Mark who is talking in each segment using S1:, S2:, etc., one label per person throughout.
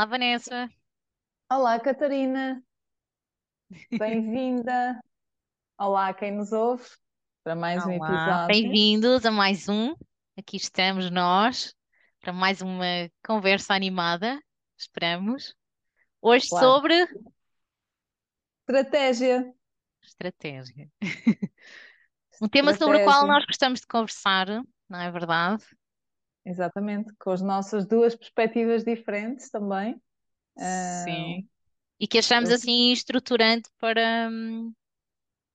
S1: Olá, Vanessa.
S2: Olá, Catarina, bem-vinda. Olá, quem nos ouve para mais um
S1: Olá,
S2: episódio.
S1: bem-vindos a mais um. Aqui estamos nós para mais uma conversa animada, esperamos. Hoje
S2: Claro,
S1: sobre
S2: estratégia,
S1: estratégia. Um tema sobre o qual
S2: estratégia,
S1: nós gostamos de conversar, não é verdade?
S2: Exatamente, com as nossas duas perspectivas diferentes também.
S1: Sim. E que achamos assim estruturante para, hum,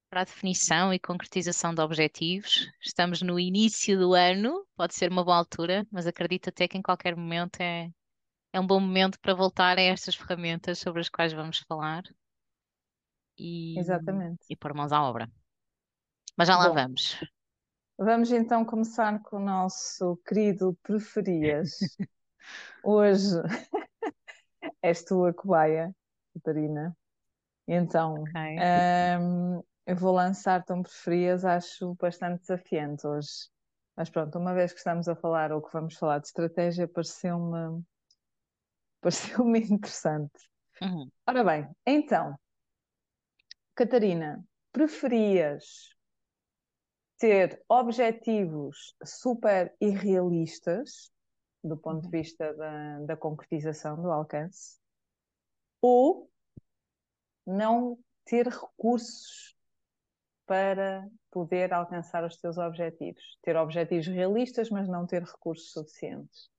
S1: para a definição e concretização de objetivos. Estamos no início do ano, pode ser uma boa altura, mas acredito até que em qualquer momento é, é um bom momento para voltar a estas ferramentas sobre as quais vamos falar e,
S2: exatamente.
S1: e pôr mãos à obra. Mas já lá
S2: Bom,
S1: vamos.
S2: Vamos então começar com o nosso querido preferias. Hoje és tu a cobaia, Catarina. Então,
S1: Ok.
S2: ahm, eu vou lançar-te um preferias, acho bastante desafiante hoje. Mas pronto, uma vez que estamos a falar ou que vamos falar de estratégia, pareceu-me pareceu-me interessante.
S1: Uhum.
S2: Ora bem, então, Catarina, preferias ter objetivos super irrealistas do ponto de
S1: Uhum.
S2: vista da, da concretização, do alcance, ou não ter recursos para poder alcançar os teus objetivos? Ter objetivos realistas, mas não ter recursos suficientes.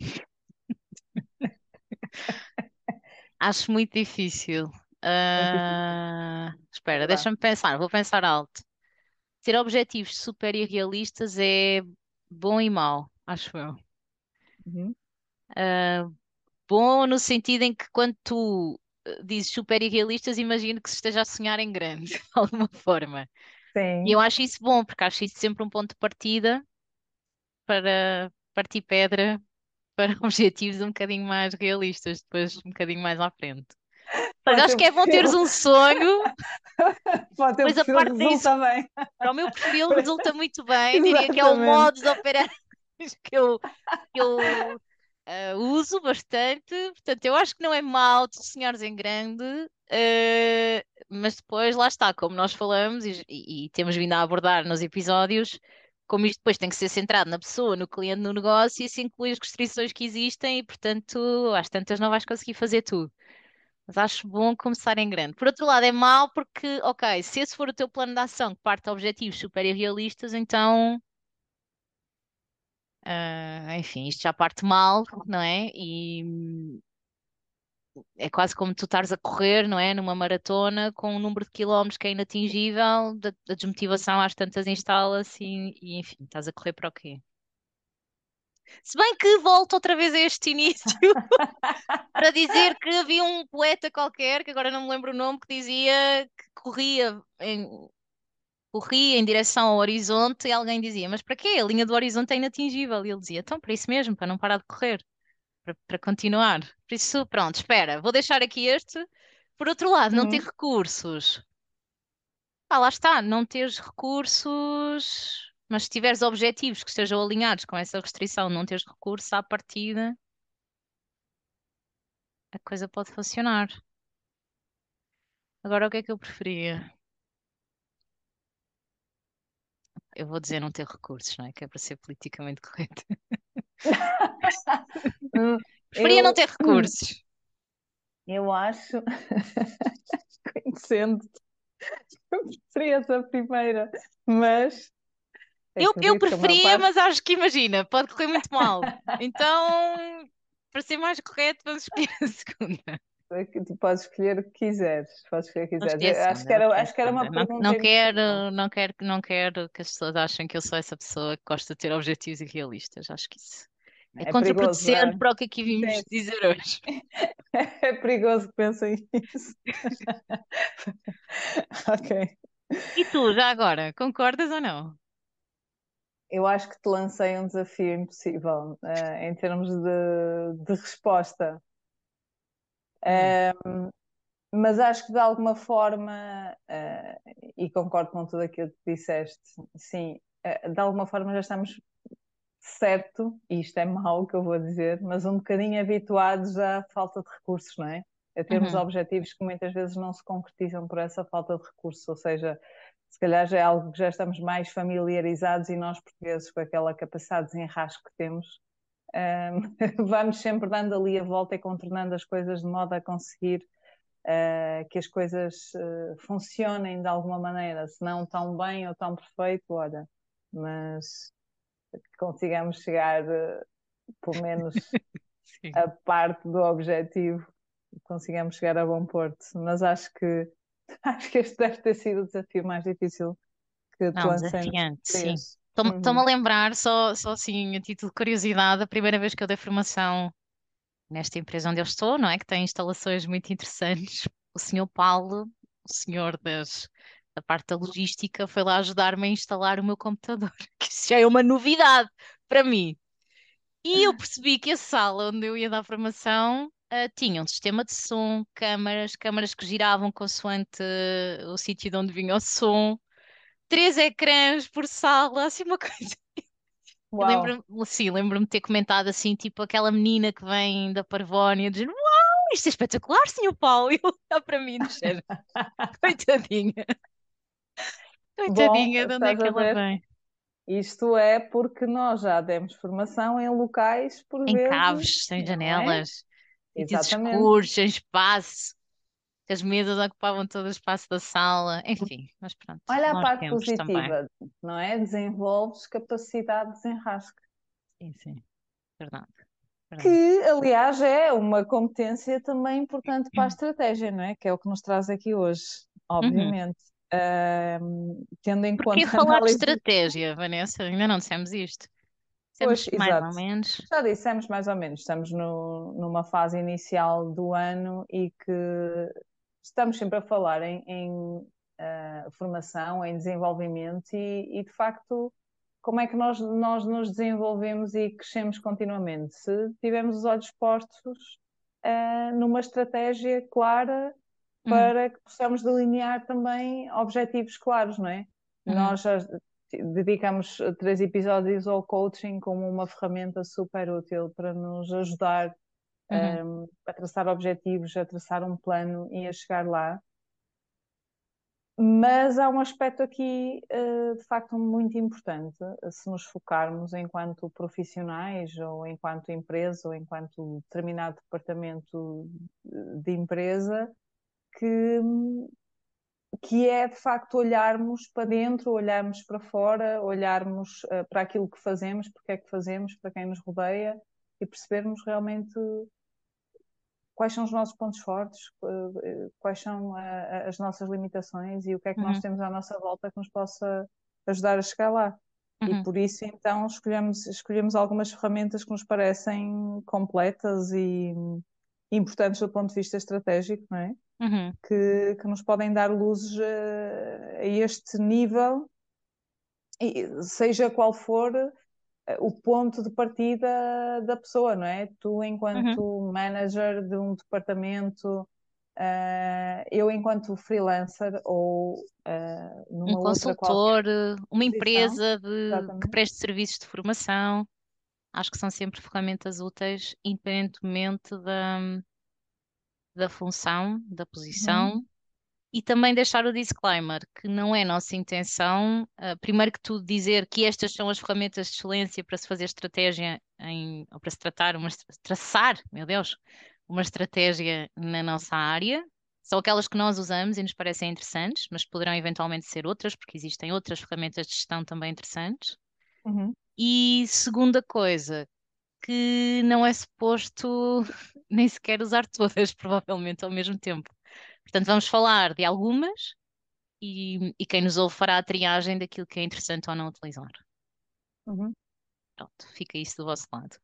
S1: Acho muito difícil.
S2: É
S1: espera,
S2: verdade.
S1: deixa-me pensar, vou pensar alto. Ter objetivos super irrealistas é bom e mau, acho eu.
S2: Uhum.
S1: Ah, bom no sentido em que quando tu eh, dizes super irrealistas, imagino que se esteja a sonhar em grande, de alguma forma. E eu
S2: Sim,
S1: acho isso bom, porque acho isso sempre um ponto de partida para partir pedra para objetivos um bocadinho mais realistas, depois um bocadinho mais à frente. Mas acho que é bom teres um sonho,
S2: o teu
S1: depois a parte disso,
S2: bem.
S1: para o meu perfil resulta muito bem, diria que é o
S2: Exatamente.
S1: modus operandi que eu, que eu ah, uso bastante. Portanto, eu acho que não é mau tu sonhares em grande, ah, mas depois lá está, como nós falamos e, e- e temos vindo a abordar nos episódios, como isto depois tem que ser centrado na pessoa, no cliente, no negócio, e isso inclui as restrições que existem e, portanto, às tantas não vais conseguir fazer tudo. Mas acho bom começar em grande. Por outro lado, é mau porque, ok, se esse for o teu plano de ação que parte de objetivos super irrealistas, então, ah, enfim, isto já parte mal, não é? E é quase como tu estares a correr, não é? Numa maratona com um número de quilómetros que é inatingível, da desmotivação às tantas instala-se e, e, enfim, estás a correr para o quê? Se bem que volto outra vez a este início para dizer que havia um poeta qualquer, que agora não me lembro o nome, que dizia que corria em, corria em direção ao horizonte e alguém dizia: Mas para quê? A linha do horizonte é inatingível. E ele dizia: Então, para isso mesmo, para não parar de correr, para, para continuar. Por isso, pronto, espera, vou deixar aqui este. Por outro lado, não ter
S2: Uhum.
S1: recursos. Ah, lá está, não teres recursos, mas se tiveres objetivos que estejam alinhados com essa restrição, não teres recursos à partida, a coisa pode funcionar. Agora, o que é que eu preferia? Eu vou dizer não ter recursos, não é? Que é para ser politicamente correto. Preferia não
S2: Eu,
S1: ter recursos.
S2: eu acho, conhecendo-te, eu preferia essa primeira, mas
S1: Eu, eu preferia, mas acho que imagina, pode correr muito mal. Então, para ser mais correto, vamos escolher a segunda.
S2: é Tu podes escolher o que quiseres, podes escolher o que quiseres. Eu acho que era, acho que era uma.
S1: Não,
S2: pergunta
S1: não quero, não quero, não quero que as pessoas achem que eu sou essa pessoa que gosta de ter objetivos irrealistas. Acho que isso é
S2: É perigoso,
S1: contraproducente
S2: é?
S1: para o que aqui vimos
S2: Sim,
S1: dizer hoje.
S2: é perigoso que pensem isso. Ok.
S1: E tu, já agora, concordas ou não?
S2: Eu acho que te lancei um desafio impossível, eh, em termos de, de resposta.
S1: Hum,
S2: Eh, mas acho que de alguma forma, eh, e concordo com tudo aquilo que disseste, sim, eh, de alguma forma já estamos certo, e isto é mau que eu vou dizer, mas um bocadinho habituados à falta de recursos, não é? A termos
S1: Uhum.
S2: objetivos que muitas vezes não se concretizam por essa falta de recursos, ou seja, se calhar já é algo que já estamos mais familiarizados e nós portugueses com aquela capacidade de desenrasco que temos, um, vamos sempre dando ali a volta e contornando as coisas de modo a conseguir uh, que as coisas uh, funcionem de alguma maneira, se não tão bem ou tão perfeito, olha, mas que consigamos chegar uh, pelo menos a parte do objetivo, consigamos chegar a bom porto. Mas acho que acho que este deve ter sido o desafio mais difícil que tu
S1: Não, desafiante, sim. Estou-me
S2: Uhum.
S1: a lembrar, só, só assim, a título de curiosidade, a primeira vez que eu dei formação nesta empresa onde eu estou, não é? Que tem instalações muito interessantes. O senhor Paulo, o senhor das, da parte da logística, foi lá ajudar-me a instalar o meu computador, que isso já é uma novidade para mim. E eu percebi que a sala onde eu ia dar formação uh, tinha um sistema de som, câmaras, câmaras que giravam consoante uh, o sítio de onde vinha o som, três ecrãs por sala, assim uma coisa. Lembro-me, sim, lembro-me de ter comentado assim, tipo aquela menina que vem da Parvónia, dizer: Uau, isto é espetacular, senhor Paulo. E ele olhar para mim dizer: Coitadinha, coitadinha,
S2: Bom,
S1: de onde é que ela vem?
S2: Isto é porque nós já demos formação em locais, por
S1: Em
S2: vezes,
S1: caves, sem
S2: é?
S1: janelas,
S2: Exatamente.
S1: escuros, sem espaço, que as mesas ocupavam todo o espaço da sala, enfim, mas pronto,
S2: Olha a parte
S1: tempos também.
S2: positiva, não é? Desenvolves capacidade de desenrasque.
S1: Sim, sim, verdade. verdade.
S2: Que, aliás, é uma competência também importante para a estratégia, não é? Que é o que nos traz aqui hoje,
S1: Uhum.
S2: obviamente. Ahm, tendo em
S1: Porquê
S2: conta a
S1: falar de
S2: análise.
S1: estratégia, Vanessa? Ainda não dissemos isto. Dissemos
S2: Pois,
S1: mais
S2: exato.
S1: ou menos.
S2: Já dissemos mais ou menos, estamos no- numa fase inicial do ano e que estamos sempre a falar em, em, ah, formação, em desenvolvimento e, e, de facto como é que nós, nós nos desenvolvemos e crescemos continuamente. Se tivermos os olhos postos ah, numa estratégia clara
S1: Uhum.
S2: para que possamos delinear também objetivos claros, não é?
S1: Uhum.
S2: Nós dedicamos três episódios ao coaching como uma ferramenta super útil para nos ajudar
S1: Uhum.
S2: um, a traçar objetivos, a traçar um plano e a chegar lá. Mas há um aspecto aqui, uh, de facto, muito importante, se nos focarmos enquanto profissionais, ou enquanto empresa, ou enquanto determinado departamento de empresa, que que é de facto olharmos para dentro, olharmos para fora, olharmos uh, para aquilo que fazemos, porque é que fazemos, para quem nos rodeia e percebermos realmente quais são os nossos pontos fortes, uh, quais são a, as nossas limitações e o que é que
S1: Uhum.
S2: nós temos à nossa volta que nos possa ajudar a chegar lá.
S1: Uhum.
S2: E por isso então escolhemos, escolhemos algumas ferramentas que nos parecem completas e importantes do ponto de vista estratégico, não é?
S1: Uhum.
S2: Que, que, nos podem dar luzes a, a este nível, e seja qual for o ponto de partida da pessoa, não é? Tu, enquanto
S1: Uhum.
S2: manager de um departamento, uh, eu, enquanto freelancer ou uh, numa
S1: um
S2: outra
S1: consultor, uma empresa de, que preste serviços de formação, acho que são sempre ferramentas úteis, independentemente da, da função, da posição,
S2: Uhum.
S1: e também deixar o disclaimer que não é nossa intenção, uh, primeiro que tudo, dizer que estas são as ferramentas de excelência para se fazer estratégia em, ou para se tratar uma traçar, meu Deus, uma estratégia na nossa área. São aquelas que nós usamos e nos parecem interessantes, mas poderão eventualmente ser outras, porque existem outras ferramentas de gestão também interessantes.
S2: Uhum.
S1: E segunda coisa, que não é suposto nem sequer usar todas, provavelmente, ao mesmo tempo. Portanto, vamos falar de algumas e, e quem nos ouve fará a triagem daquilo que é interessante ou não utilizar.
S2: Uhum.
S1: Pronto, fica isso do vosso lado.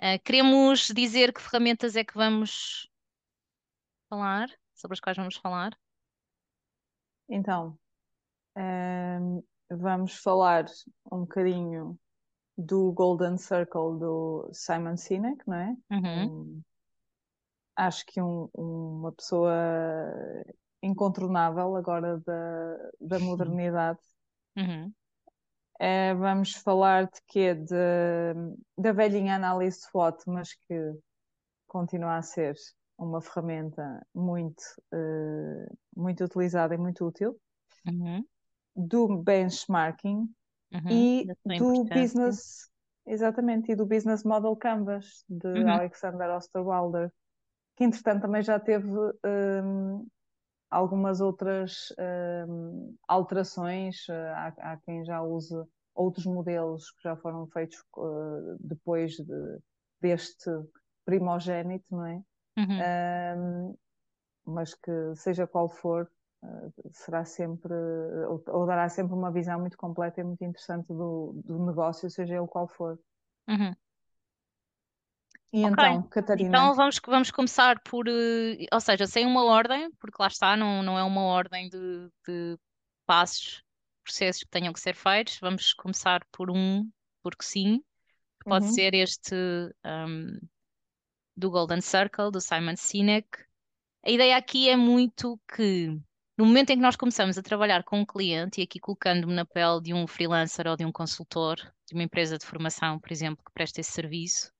S1: Uh, queremos dizer que ferramentas é que vamos falar, sobre as quais vamos falar?
S2: Então, um, vamos falar um bocadinho do Golden Circle do Simon Sinek, não é?
S1: Uhum.
S2: Um, acho que um, uma pessoa incontornável agora da, da modernidade.
S1: Uhum.
S2: É, vamos falar de quê? De, da velhinha análise SWOT, mas que continua a ser uma ferramenta muito, uh, muito utilizada e muito útil.
S1: Uhum.
S2: Do benchmarking
S1: Uhum.
S2: e do business, exatamente, e do Business Model Canvas de
S1: Uhum.
S2: Alexander Osterwalder, que entretanto também já teve um, algumas outras um, alterações. Uh, há, há quem já use outros modelos que já foram feitos uh, depois de, deste primogênito, não é?
S1: Uhum.
S2: Um, mas que seja qual for, será sempre, ou, ou, dará sempre uma visão muito completa e muito interessante do, do negócio, seja ele qual for.
S1: Uhum.
S2: E
S1: Ok.
S2: então, Catarina?
S1: Então vamos, vamos começar por, uh, ou seja, sem uma ordem, porque lá está, não, não é uma ordem de, de passos, processos que tenham que ser feitos. Vamos começar por um, porque sim, pode
S2: Uhum.
S1: ser este um, do Golden Circle, do Simon Sinek. A ideia aqui é muito que no momento em que nós começamos a trabalhar com um cliente, e aqui colocando-me na pele de um freelancer ou de um consultor, de uma empresa de formação, por exemplo, que presta esse serviço,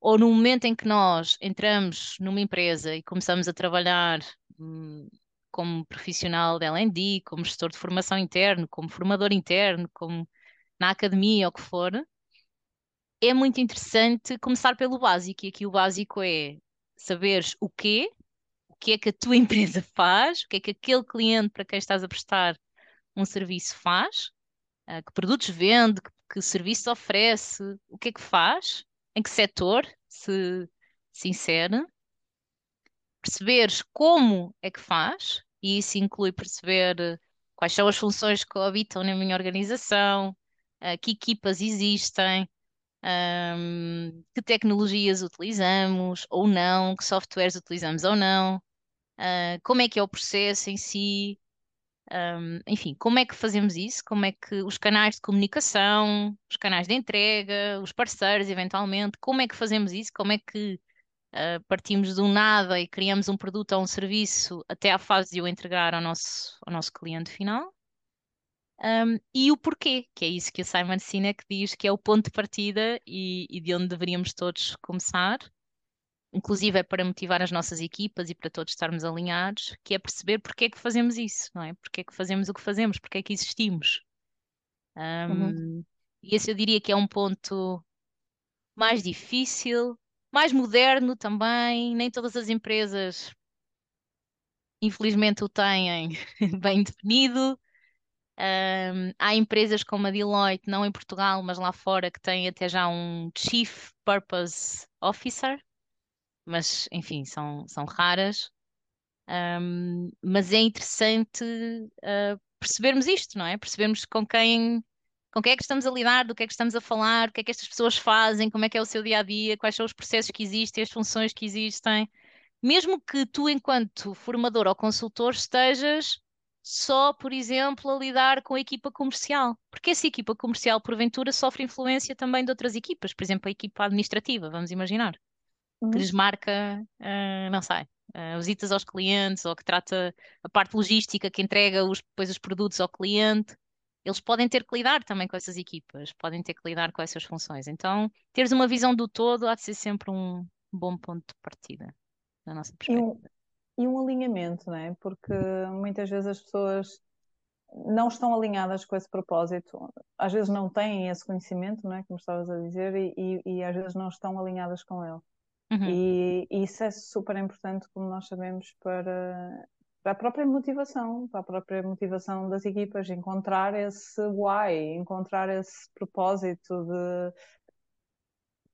S1: ou no momento em que nós entramos numa empresa e começamos a trabalhar hum, como profissional de L&D, como gestor de formação interno, como formador interno, como na academia ou o que for, é muito interessante começar pelo básico. E aqui o básico é saberes o quê, que é que a tua empresa faz, o que é que aquele cliente para quem estás a prestar um serviço faz, uh, que produtos vende, que, que serviços oferece, o que é que faz, em que setor se, se insere, perceberes como é que faz, e isso inclui perceber quais são as funções que habitam na minha organização, uh, que equipas existem, um, que tecnologias utilizamos ou não, que softwares utilizamos ou não, uh, como é que é o processo em si, um, enfim, como é que fazemos isso, como é que os canais de comunicação, os canais de entrega, os parceiros, eventualmente, como é que fazemos isso, como é que uh, partimos do nada e criamos um produto ou um serviço até à fase de o entregar ao nosso, ao nosso cliente final. Um, e o porquê, que é isso que o Simon Sinek diz que é o ponto de partida e, e, de onde deveríamos todos começar, inclusive é para motivar as nossas equipas e para todos estarmos alinhados, que é perceber porque é que fazemos isso, não é? Porque é que fazemos o que fazemos, porque é que existimos. Um,
S2: Uhum.
S1: E esse eu diria que é um ponto mais difícil, mais moderno também, nem todas as empresas, infelizmente, o têm bem definido. Um, há empresas como a Deloitte, não em Portugal, mas lá fora, que têm até já um Chief Purpose Officer, mas enfim, são, são raras. Um, mas é interessante uh, percebermos isto, não é? Percebermos com quem, com quem é que estamos a lidar, do que é que estamos a falar, o que é que estas pessoas fazem, como é que é o seu dia a dia, quais são os processos que existem, as funções que existem. Mesmo que tu, enquanto formador ou consultor, estejas só, por exemplo, a lidar com a equipa comercial. Porque essa equipa comercial, porventura, sofre influência também de outras equipas, por exemplo, a equipa administrativa, vamos imaginar,
S2: Uhum.
S1: que lhes marca, uh, não sei, uh, visitas aos clientes ou que trata a parte logística, que entrega os, depois os produtos ao cliente. Eles podem ter que lidar também com essas equipas, podem ter que lidar com essas funções. Então, teres uma visão do todo há de ser sempre um bom ponto de partida, na nossa
S2: E
S1: perspectiva.
S2: um, e um alinhamento, não é? Porque muitas vezes as pessoas não estão alinhadas com esse propósito, às vezes não têm esse conhecimento, não é? Como estavas a dizer, e, e, e às vezes não estão alinhadas com ele.
S1: Uhum.
S2: E, e isso é super importante, como nós sabemos, para, para a própria motivação, para a própria motivação das equipas, encontrar esse why, encontrar esse propósito de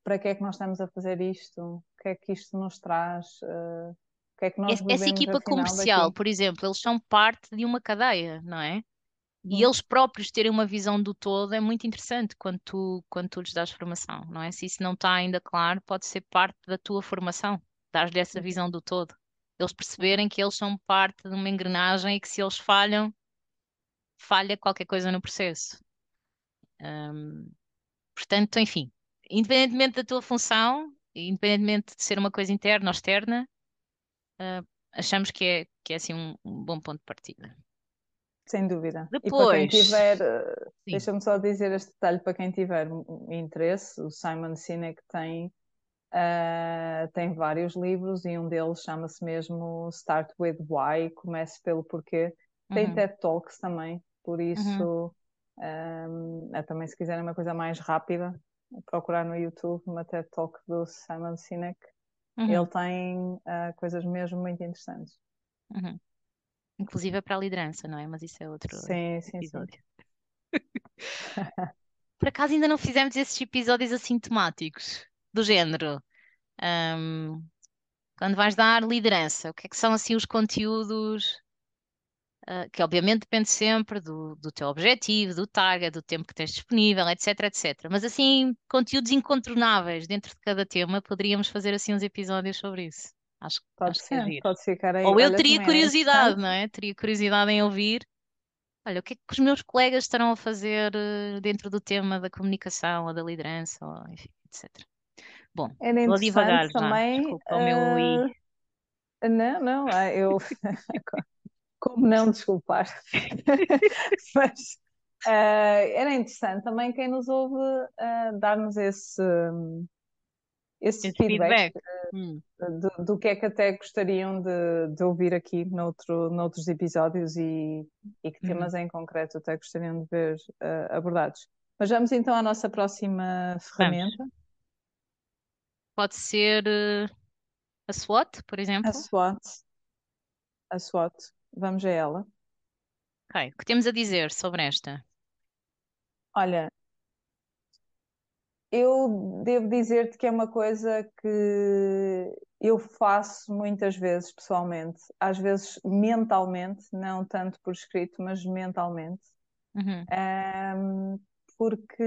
S2: para que é que nós estamos a fazer isto, o que é que isto nos traz, uh, o que é que nós
S1: Essa equipa comercial,
S2: daqui.
S1: por exemplo, eles são parte de uma cadeia, não é? E
S2: Uhum.
S1: eles próprios terem uma visão do todo é muito interessante quando tu, quando tu lhes dás formação, não é? Se isso não está ainda claro, pode ser parte da tua formação, dar-lhe essa
S2: Uhum.
S1: visão do todo. Eles perceberem que eles são parte de uma engrenagem e que se eles falham, falha qualquer coisa no processo. Portanto, enfim, independentemente da tua função, independentemente de ser uma coisa interna ou externa, uh, achamos que é, que é assim um, um bom ponto de partida.
S2: Sem dúvida.
S1: Depois,
S2: e para quem tiver, eh, deixa-me só dizer este detalhe para quem tiver interesse, o Simon Sinek tem, uh, tem vários livros e um deles chama-se mesmo Start with Why, comece pelo porquê. Tem uhum. TED Talks também, por isso uhum. um, é também se quiserem uma coisa mais rápida, procurar no YouTube uma TED Talk do Simon Sinek. Uhum. Ele tem uh, coisas mesmo muito interessantes.
S1: Uhum. Inclusive é para a liderança, não é? Mas isso é outro
S2: sim, sim,
S1: episódio. Sim. Por acaso ainda não fizemos esses episódios assim temáticos, do género. Um, quando vais dar liderança, o que é que são assim os conteúdos Uh, que obviamente depende sempre do, do teu objetivo, do target, do tempo que tens disponível, etc, etc. Mas assim, conteúdos incontornáveis dentro de cada tema, poderíamos fazer assim uns episódios sobre isso. Acho,
S2: pode
S1: acho
S2: ser,
S1: que é
S2: pode ficar aí.
S1: Ou eu teria é curiosidade, é não é? Teria curiosidade em ouvir. Olha, o que é que os meus colegas estarão a fazer uh, dentro do tema da comunicação ou da liderança, ou, enfim, etc. Bom,
S2: Era vou devagar também,
S1: já. Desculpa, uh... o meu I.
S2: Eh, não, não, é, eu como não desculpar. Mas uh, era interessante também quem nos ouve uh, dar-nos esse, esse, esse feedback, feedback. Uh, do, do, que é que até gostariam de, de ouvir aqui noutro, noutros episódios e, e que temas uhum. em concreto até gostariam de ver abordados. Mas vamos então à nossa próxima ferramenta. Vamos.
S1: Pode ser a SWOT, por exemplo.
S2: A SWOT. A SWOT. Vamos a ela.
S1: Ok, o que temos a dizer sobre esta?
S2: Olha, eu devo dizer-te que é uma coisa que eu faço muitas vezes pessoalmente, às vezes mentalmente, não tanto por escrito, mas mentalmente,
S1: Uhum.
S2: porque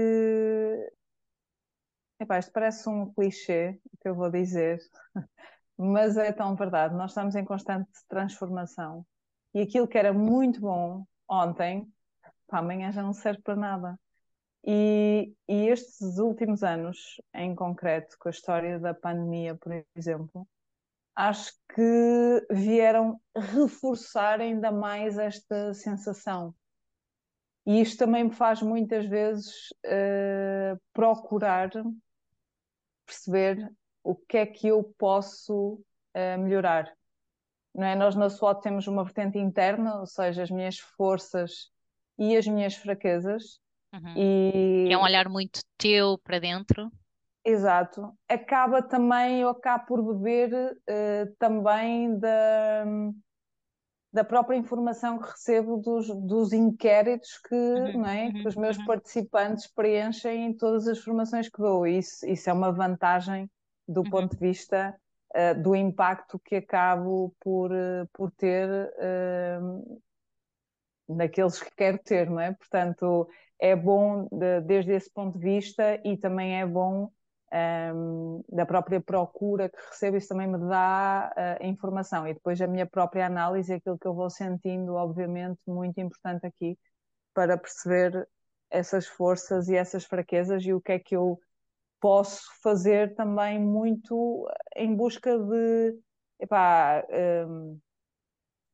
S2: epá, isto parece um clichê que eu vou dizer, mas é tão verdade. Nós estamos em constante transformação e aquilo que era muito bom ontem, para amanhã já não serve para nada. E, e, estes últimos anos, em concreto, com a história da pandemia, por exemplo, acho que vieram reforçar ainda mais esta sensação. E isto também me faz muitas vezes uh, procurar perceber o que é que eu posso uh, melhorar não é? Nós na SWOT temos uma vertente interna, ou seja, as minhas forças e as minhas fraquezas.
S1: Uhum. E... É um olhar muito teu para dentro.
S2: Exato. Acaba também, eu acabo por beber uh, também da, da própria informação que recebo dos, dos inquéritos que, uhum, é, uhum, que os meus uhum. participantes preenchem em todas as formações que dou. Isso, isso é uma vantagem do uhum. ponto de vista uh, do impacto que acabo por, uh, por ter uh, naqueles que quero ter, não é? Portanto, é bom de, desde esse ponto de vista e também é bom um, da própria procura que recebo, isso também me dá uh, informação. E depois a minha própria análise, aquilo que eu vou sentindo, obviamente, muito importante aqui, para perceber essas forças e essas fraquezas e o que é que eu posso fazer também muito em busca de epá, um,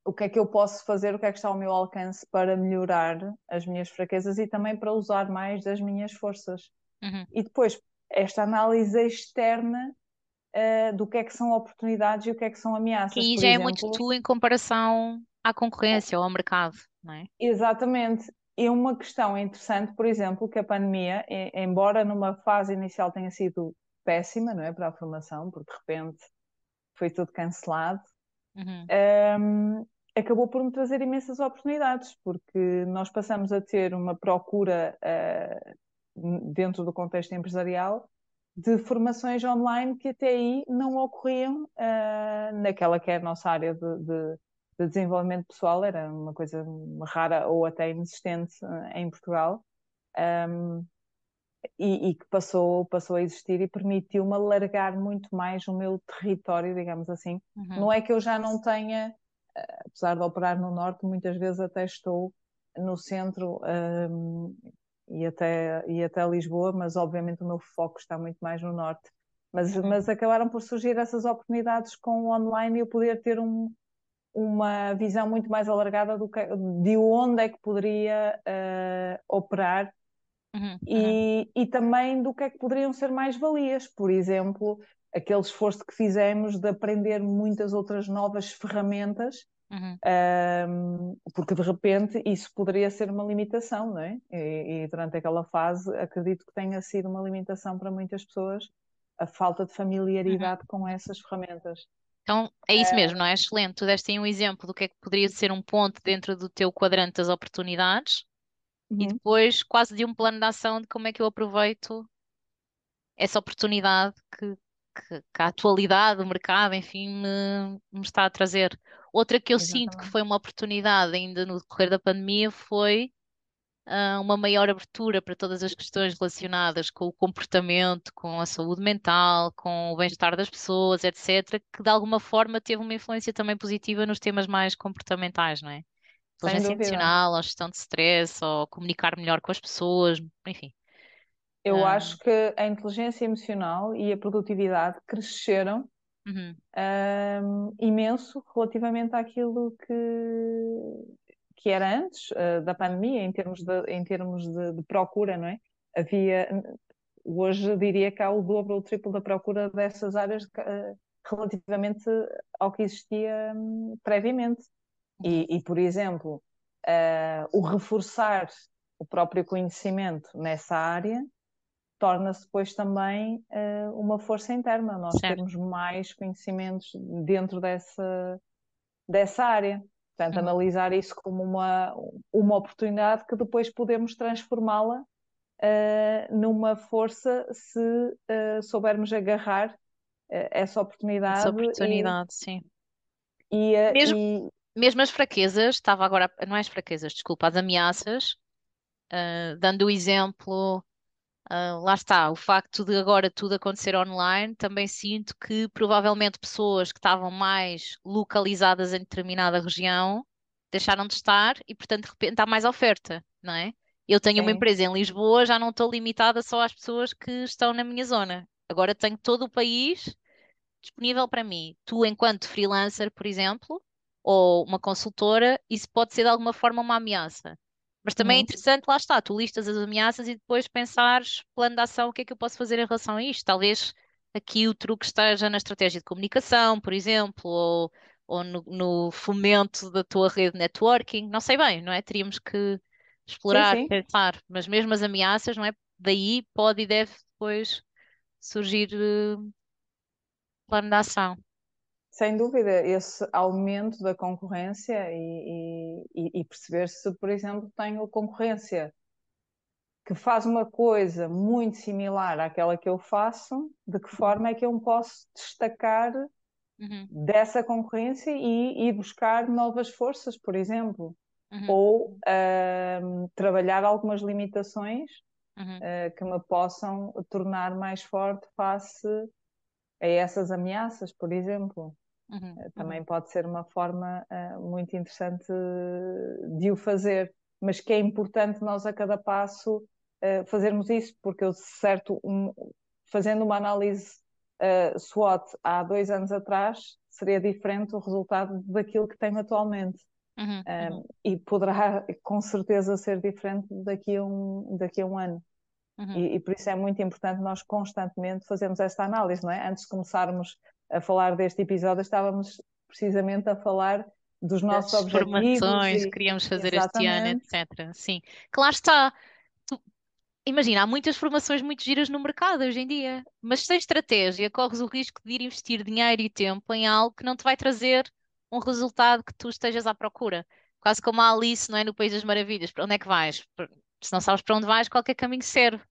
S2: o que é que eu posso fazer, o que é que está ao meu alcance para melhorar as minhas fraquezas e também para usar mais das minhas forças.
S1: Uhum.
S2: E depois, esta análise externa uh, do que é que são oportunidades e o que é que são ameaças.
S1: Aí já exemplo, é muito tu em comparação à concorrência ou ao mercado, não é?
S2: Exatamente. E uma questão interessante, por exemplo, que a pandemia, embora numa fase inicial tenha sido péssima, não é, para a formação, porque de repente foi tudo cancelado,
S1: uhum.
S2: um, acabou por me trazer imensas oportunidades, porque nós passamos a ter uma procura uh, dentro do contexto empresarial de formações online que até aí não ocorriam uh, naquela que é a nossa área de, de de desenvolvimento pessoal era uma coisa rara ou até inexistente eh, em Portugal um, e, e, que passou, passou a existir e permitiu-me alargar muito mais o meu território, digamos assim.
S1: Uhum.
S2: Não é que eu já não tenha, apesar de operar no Norte, muitas vezes até estou no centro um, e, até, e até Lisboa, mas obviamente o meu foco está muito mais no Norte. Mas, uhum. mas acabaram por surgir essas oportunidades com o online e eu poder ter um, uma visão muito mais alargada do que, de onde é que poderia uh, operar
S1: Uhum, uhum,
S2: e, e também do que é que poderiam ser mais valias. Por exemplo, aquele esforço que fizemos de aprender muitas outras novas ferramentas,
S1: uhum.
S2: um, porque de repente isso poderia ser uma limitação, não é? E, e, durante aquela fase acredito que tenha sido uma limitação para muitas pessoas a falta de familiaridade
S1: Uhum.
S2: com essas ferramentas.
S1: Então, é isso mesmo, não é? Excelente. Tu deste aí um exemplo do que é que poderia ser um ponto dentro do teu quadrante das oportunidades e
S2: Uhum.
S1: depois quase de um plano de ação de como é que eu aproveito essa oportunidade que, que, que a atualidade, o mercado, enfim, me, me está a trazer. Outra que eu sinto que
S2: Exatamente.
S1: foi uma oportunidade ainda no decorrer da pandemia foi ah, uma maior abertura para todas as questões relacionadas com o comportamento, com a saúde mental, com o bem-estar das pessoas, etc., que de alguma forma teve uma influência também positiva nos temas mais comportamentais, não é? Inteligência
S2: dúvida.
S1: emocional, ou gestão de stress, ou comunicar melhor com as pessoas, enfim.
S2: Eu
S1: Ah,
S2: acho que a inteligência emocional e a produtividade cresceram
S1: uhum,
S2: um, imenso relativamente àquilo que, que era antes uh, da pandemia, em termos, de, em termos de, de, procura, não é? Havia, hoje diria que há o dobro ou o triplo da procura dessas áreas uh, relativamente ao que existia um, previamente. E, e, por exemplo, uh, o reforçar o próprio conhecimento nessa área torna-se depois também uh, uma força interna, nós
S1: certo.
S2: termos mais conhecimentos dentro dessa, dessa área. Portanto,
S1: Uhum,
S2: analisar isso como uma, uma oportunidade que depois podemos transformá-la uh, numa força se uh, soubermos agarrar essa
S1: essa
S2: oportunidade e,
S1: oportunidade, sim.
S2: e,
S1: Mesmo,
S2: e
S1: mesmo as fraquezas, estava agora, não é as fraquezas, desculpa, as ameaças, dando o exemplo. Ah, lá está, o facto de agora tudo acontecer online, também sinto que provavelmente pessoas que estavam mais localizadas em determinada região deixaram de estar e, portanto, de repente há mais oferta, não é? Eu tenho uma
S2: sim,
S1: empresa em Lisboa, já não estou limitada só às pessoas que estão na minha zona. Agora tenho todo o país disponível para mim. Tu, enquanto freelancer, por exemplo, ou uma consultora, isso pode ser de alguma forma uma ameaça. Mas também é
S2: uhum,
S1: interessante, lá está, tu listas as ameaças e depois pensares, plano de ação, o que é que eu posso fazer em relação a isto? Talvez aqui o truque esteja na estratégia de comunicação, por exemplo, ou, ou no, no fomento da tua rede de networking, não sei bem, não é? Teríamos que
S2: sim,
S1: explorar,
S2: sim.
S1: pensar, mas mesmo as ameaças, não é? Daí pode e deve depois surgir eh, plano de ação.
S2: Sem dúvida, esse aumento da concorrência e, e, e perceber se, por exemplo, tenho concorrência que faz uma coisa muito similar àquela que eu faço, de que forma é que eu me posso destacar
S1: Uhum,
S2: dessa concorrência e ir buscar novas forças, por exemplo,
S1: uhum,
S2: ou ahm, trabalhar algumas limitações
S1: uhum,
S2: ah, que me possam tornar mais forte face a essas ameaças, por exemplo.
S1: Uhum, uhum.
S2: também pode ser uma forma uh, muito interessante de o fazer, mas que é importante nós a cada passo uh, fazermos isso, porque eu, certo, um, fazendo uma análise uh, SWOT há dois anos atrás, seria diferente o resultado daquilo que tenho atualmente.
S1: Uhum, uhum,
S2: Um, e poderá com certeza ser diferente daqui a um, daqui a um ano.
S1: uhum.
S2: E, e, por isso é muito importante nós constantemente fazermos esta análise, não é? Antes de começarmos a falar deste episódio, estávamos precisamente a falar dos nossos
S1: Das formações que queríamos fazer este ano,
S2: exatamente,
S1: etc. Sim, claro está. Tu- imagina, há muitas formações muito giras no mercado hoje em dia, mas sem estratégia corres o risco de ir investir dinheiro e tempo em algo que não te vai trazer um resultado que tu estejas à procura. Quase como a Alice, não é? No País das Maravilhas. Para onde é que vais? Se não sabes para onde vais, qualquer caminho serve.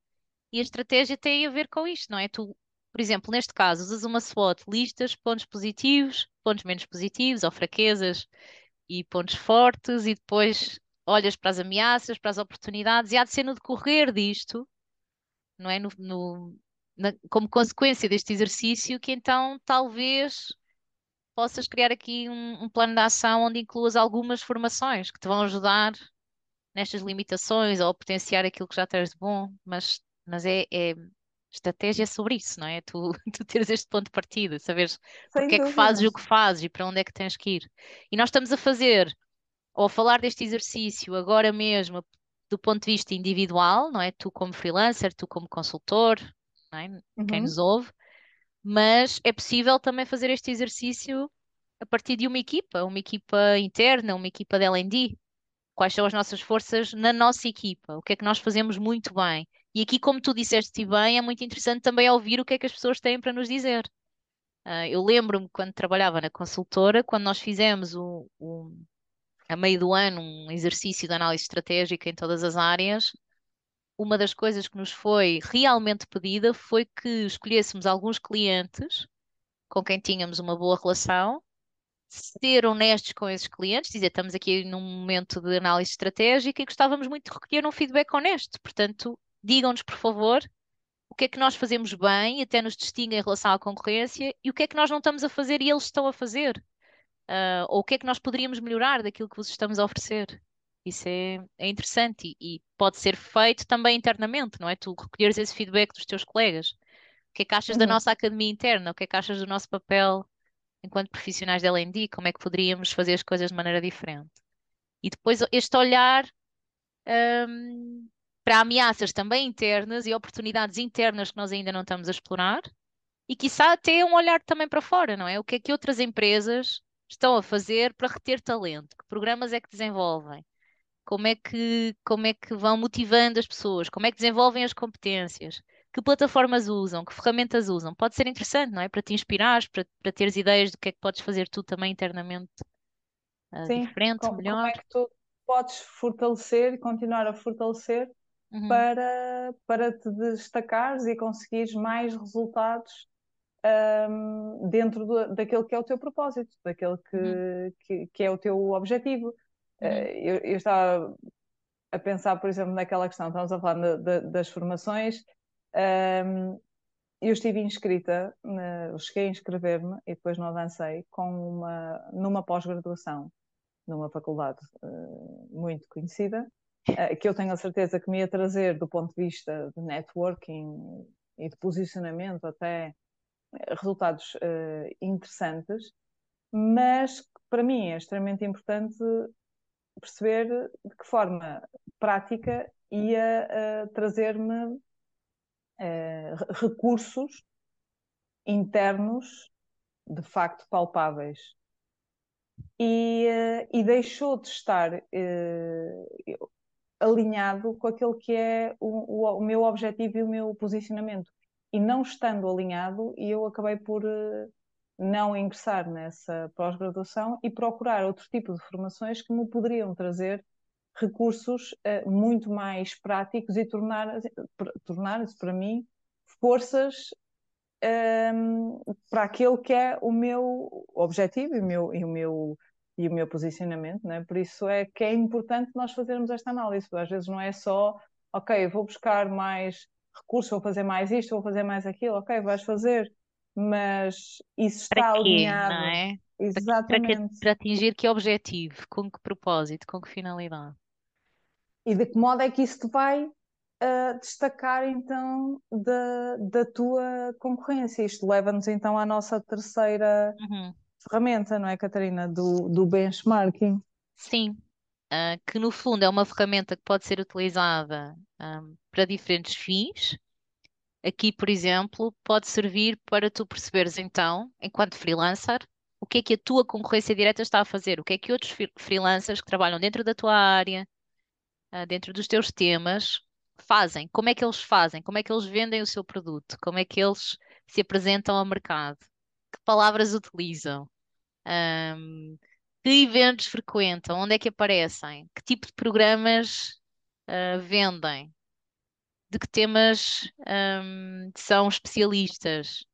S1: E a estratégia tem a ver com isto, não é? Tu, por exemplo, neste caso, usas uma SWOT, listas pontos positivos, pontos menos positivos ou fraquezas e pontos fortes, e depois olhas para as ameaças, para as oportunidades, e há de ser no decorrer disto, não é? No, no- na- como consequência deste exercício, que então talvez possas criar aqui um, um plano de ação onde incluas algumas formações que te vão ajudar nestas limitações ou potenciar aquilo que já tens de bom, mas, mas é, é estratégia sobre isso, não é? Tu, tu teres este ponto de partida, saberes
S2: Sem
S1: porque é que fazes o que fazes e para onde é que tens que ir. E nós estamos a fazer, ou a falar deste exercício agora mesmo, do ponto de vista individual, não é? Tu como freelancer, tu como consultor, não é? Quem
S2: Uhum,
S1: nos ouve, mas é possível também fazer este exercício a partir de uma equipa, uma equipa interna, uma equipa de L&D. Quais são as nossas forças na nossa equipa? O que é que nós fazemos muito bem? E aqui, como tu disseste bem, é muito interessante também ouvir o que é que as pessoas têm para nos dizer. Ah, eu lembro-me quando trabalhava na consultora, quando nós fizemos o, o- a meio do ano um exercício de análise estratégica em todas as áreas, uma das coisas que nos foi realmente pedida foi que escolhêssemos alguns clientes com quem tínhamos uma boa relação ser honestos com esses clientes, dizer, estamos aqui num momento de análise estratégica e gostávamos muito de recolher um feedback honesto. Portanto, digam-nos, por favor, o que é que nós fazemos bem e até nos distingue em relação à concorrência e o que é que nós não estamos a fazer e eles estão a fazer. Ah, ou o que é que nós poderíamos melhorar daquilo que vos estamos a oferecer. Isso é, é interessante e, e pode ser feito também internamente, não é? Tu recolheres esse feedback dos teus colegas. O que é que achas da
S2: uhum.
S1: nossa academia interna? O que é que achas do nosso papel enquanto profissionais da L&D, como é que poderíamos fazer as coisas de maneira diferente. E depois este olhar hum, para ameaças também internas e oportunidades internas que nós ainda não estamos a explorar, e quiçá até um olhar também para fora, não é? O que é que outras empresas estão a fazer para reter talento? Que programas é que desenvolvem? Como é que, como é que vão motivando as pessoas? Como é que desenvolvem as competências? Que plataformas usam? Que ferramentas usam? Pode ser interessante, não é? Para te inspirares, para, para teres ideias do que é que podes fazer tu também internamente, ah,
S2: Sim,
S1: diferente,
S2: como, como
S1: melhor.
S2: é que tu podes fortalecer e continuar a fortalecer
S1: Uhum,
S2: para, para te destacares e conseguires mais resultados hum, dentro do, daquele que é o teu propósito, daquele
S1: uhum,
S2: que, que, que é o teu objetivo.
S1: uhum,
S2: Eh, eu, eu estava a pensar, por exemplo, naquela questão, estamos a falar de- de- das formações. Hum, eu estive inscrita, cheguei a inscrever-me e depois não avancei com uma, numa pós-graduação, numa faculdade eh, muito conhecida, eh, que eu tenho a certeza que me ia trazer do ponto de vista de networking e de posicionamento até eh, resultados eh, interessantes, mas para mim é extremamente importante perceber de que forma prática ia trazer-me eh, recursos internos de facto palpáveis. E, eh, e deixou de estar eh, alinhado com aquele que é o, o, o meu objetivo e o meu posicionamento. E não estando alinhado, eu acabei por não ingressar nessa pós-graduação e procurar outro tipo de formações que me poderiam trazer recursos uh, muito mais práticos e tornar-se tornar para mim forças um, para aquele que é o meu objetivo e o meu, e o meu, e o meu posicionamento, né? por isso é que é importante nós fazermos esta análise, às vezes não é só, ok, vou buscar mais recursos, vou fazer mais isto, vou fazer mais aquilo, ok, vais fazer, mas isso
S1: Para
S2: está
S1: quê, não
S2: alinhado,
S1: é? Para, que- para, que-
S2: exatamente,
S1: para atingir que objetivo? Com que propósito? Com que finalidade?
S2: E de que modo é que isso te vai uh, destacar então da, da tua concorrência. Isto leva-nos então à nossa terceira
S1: Uhum.
S2: ferramenta, não é, Catarina? Do, do benchmarking.
S1: Sim, ah, que no fundo é uma ferramenta que pode ser utilizada, ahm, para diferentes fins. Aqui, por exemplo, pode servir para tu perceberes então, enquanto freelancer, o que é que a tua concorrência direta está a fazer, o que é que outros fre- freelancers que trabalham dentro da tua área, ah, dentro dos teus temas, fazem, como é que eles fazem, como é que eles vendem o seu produto, como é que eles se apresentam ao mercado, que palavras utilizam. Ahm, que eventos frequentam? Onde é que aparecem? Que tipo de programas ah, vendem? De que temas ahm, são especialistas?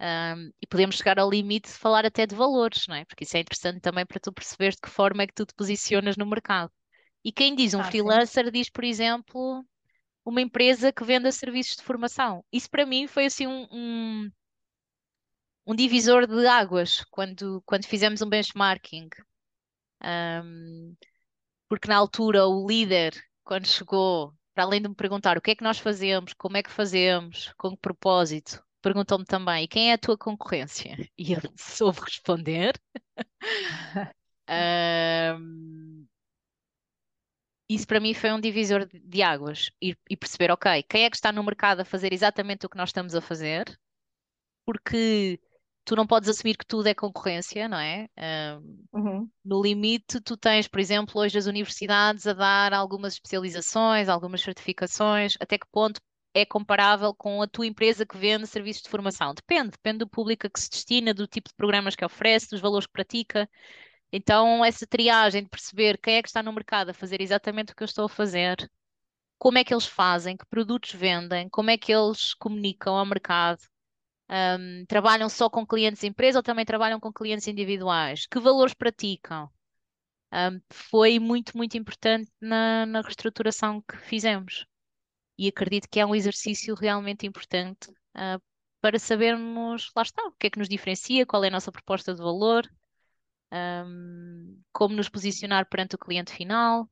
S1: Ahm, e podemos chegar ao limite de falar até de valores, não é? Porque isso é interessante também para tu perceberes de que forma é que tu te posicionas no mercado. E quem diz um
S2: Ah, sim.
S1: freelancer diz, por exemplo, uma empresa que venda serviços de formação. Isso para mim foi assim um, um, um divisor de águas quando, quando fizemos um benchmarking. Ahm, porque na altura o líder, quando chegou, para além de me perguntar o que é que nós fazemos, como é que fazemos, com que propósito, perguntam-me também, e quem é a tua concorrência? E eu soube responder. Um, isso para mim foi um divisor de, águas e, e, perceber, ok, quem é que está no mercado a fazer exatamente o que nós estamos a fazer? Porque tu não podes assumir que tudo é concorrência, não é? Um,
S2: uhum.
S1: No limite, tu tens, por exemplo, hoje as universidades a dar algumas especializações, algumas certificações, até que ponto é comparável com a tua empresa que vende serviços de formação? Depende, depende do público a que se destina, do tipo de programas que oferece, dos valores que pratica. Então, essa triagem de perceber quem é que está no mercado a fazer exatamente o que eu estou a fazer, como é que eles fazem, que produtos vendem, como é que eles comunicam ao mercado, um, trabalham só com clientes de empresa ou também trabalham com clientes individuais, que valores praticam, um, foi muito, muito importante na, na reestruturação que fizemos. E acredito que é um exercício realmente importante uh, para sabermos, lá está, o que é que nos diferencia, qual é a nossa proposta de valor um, como nos posicionar perante o cliente final,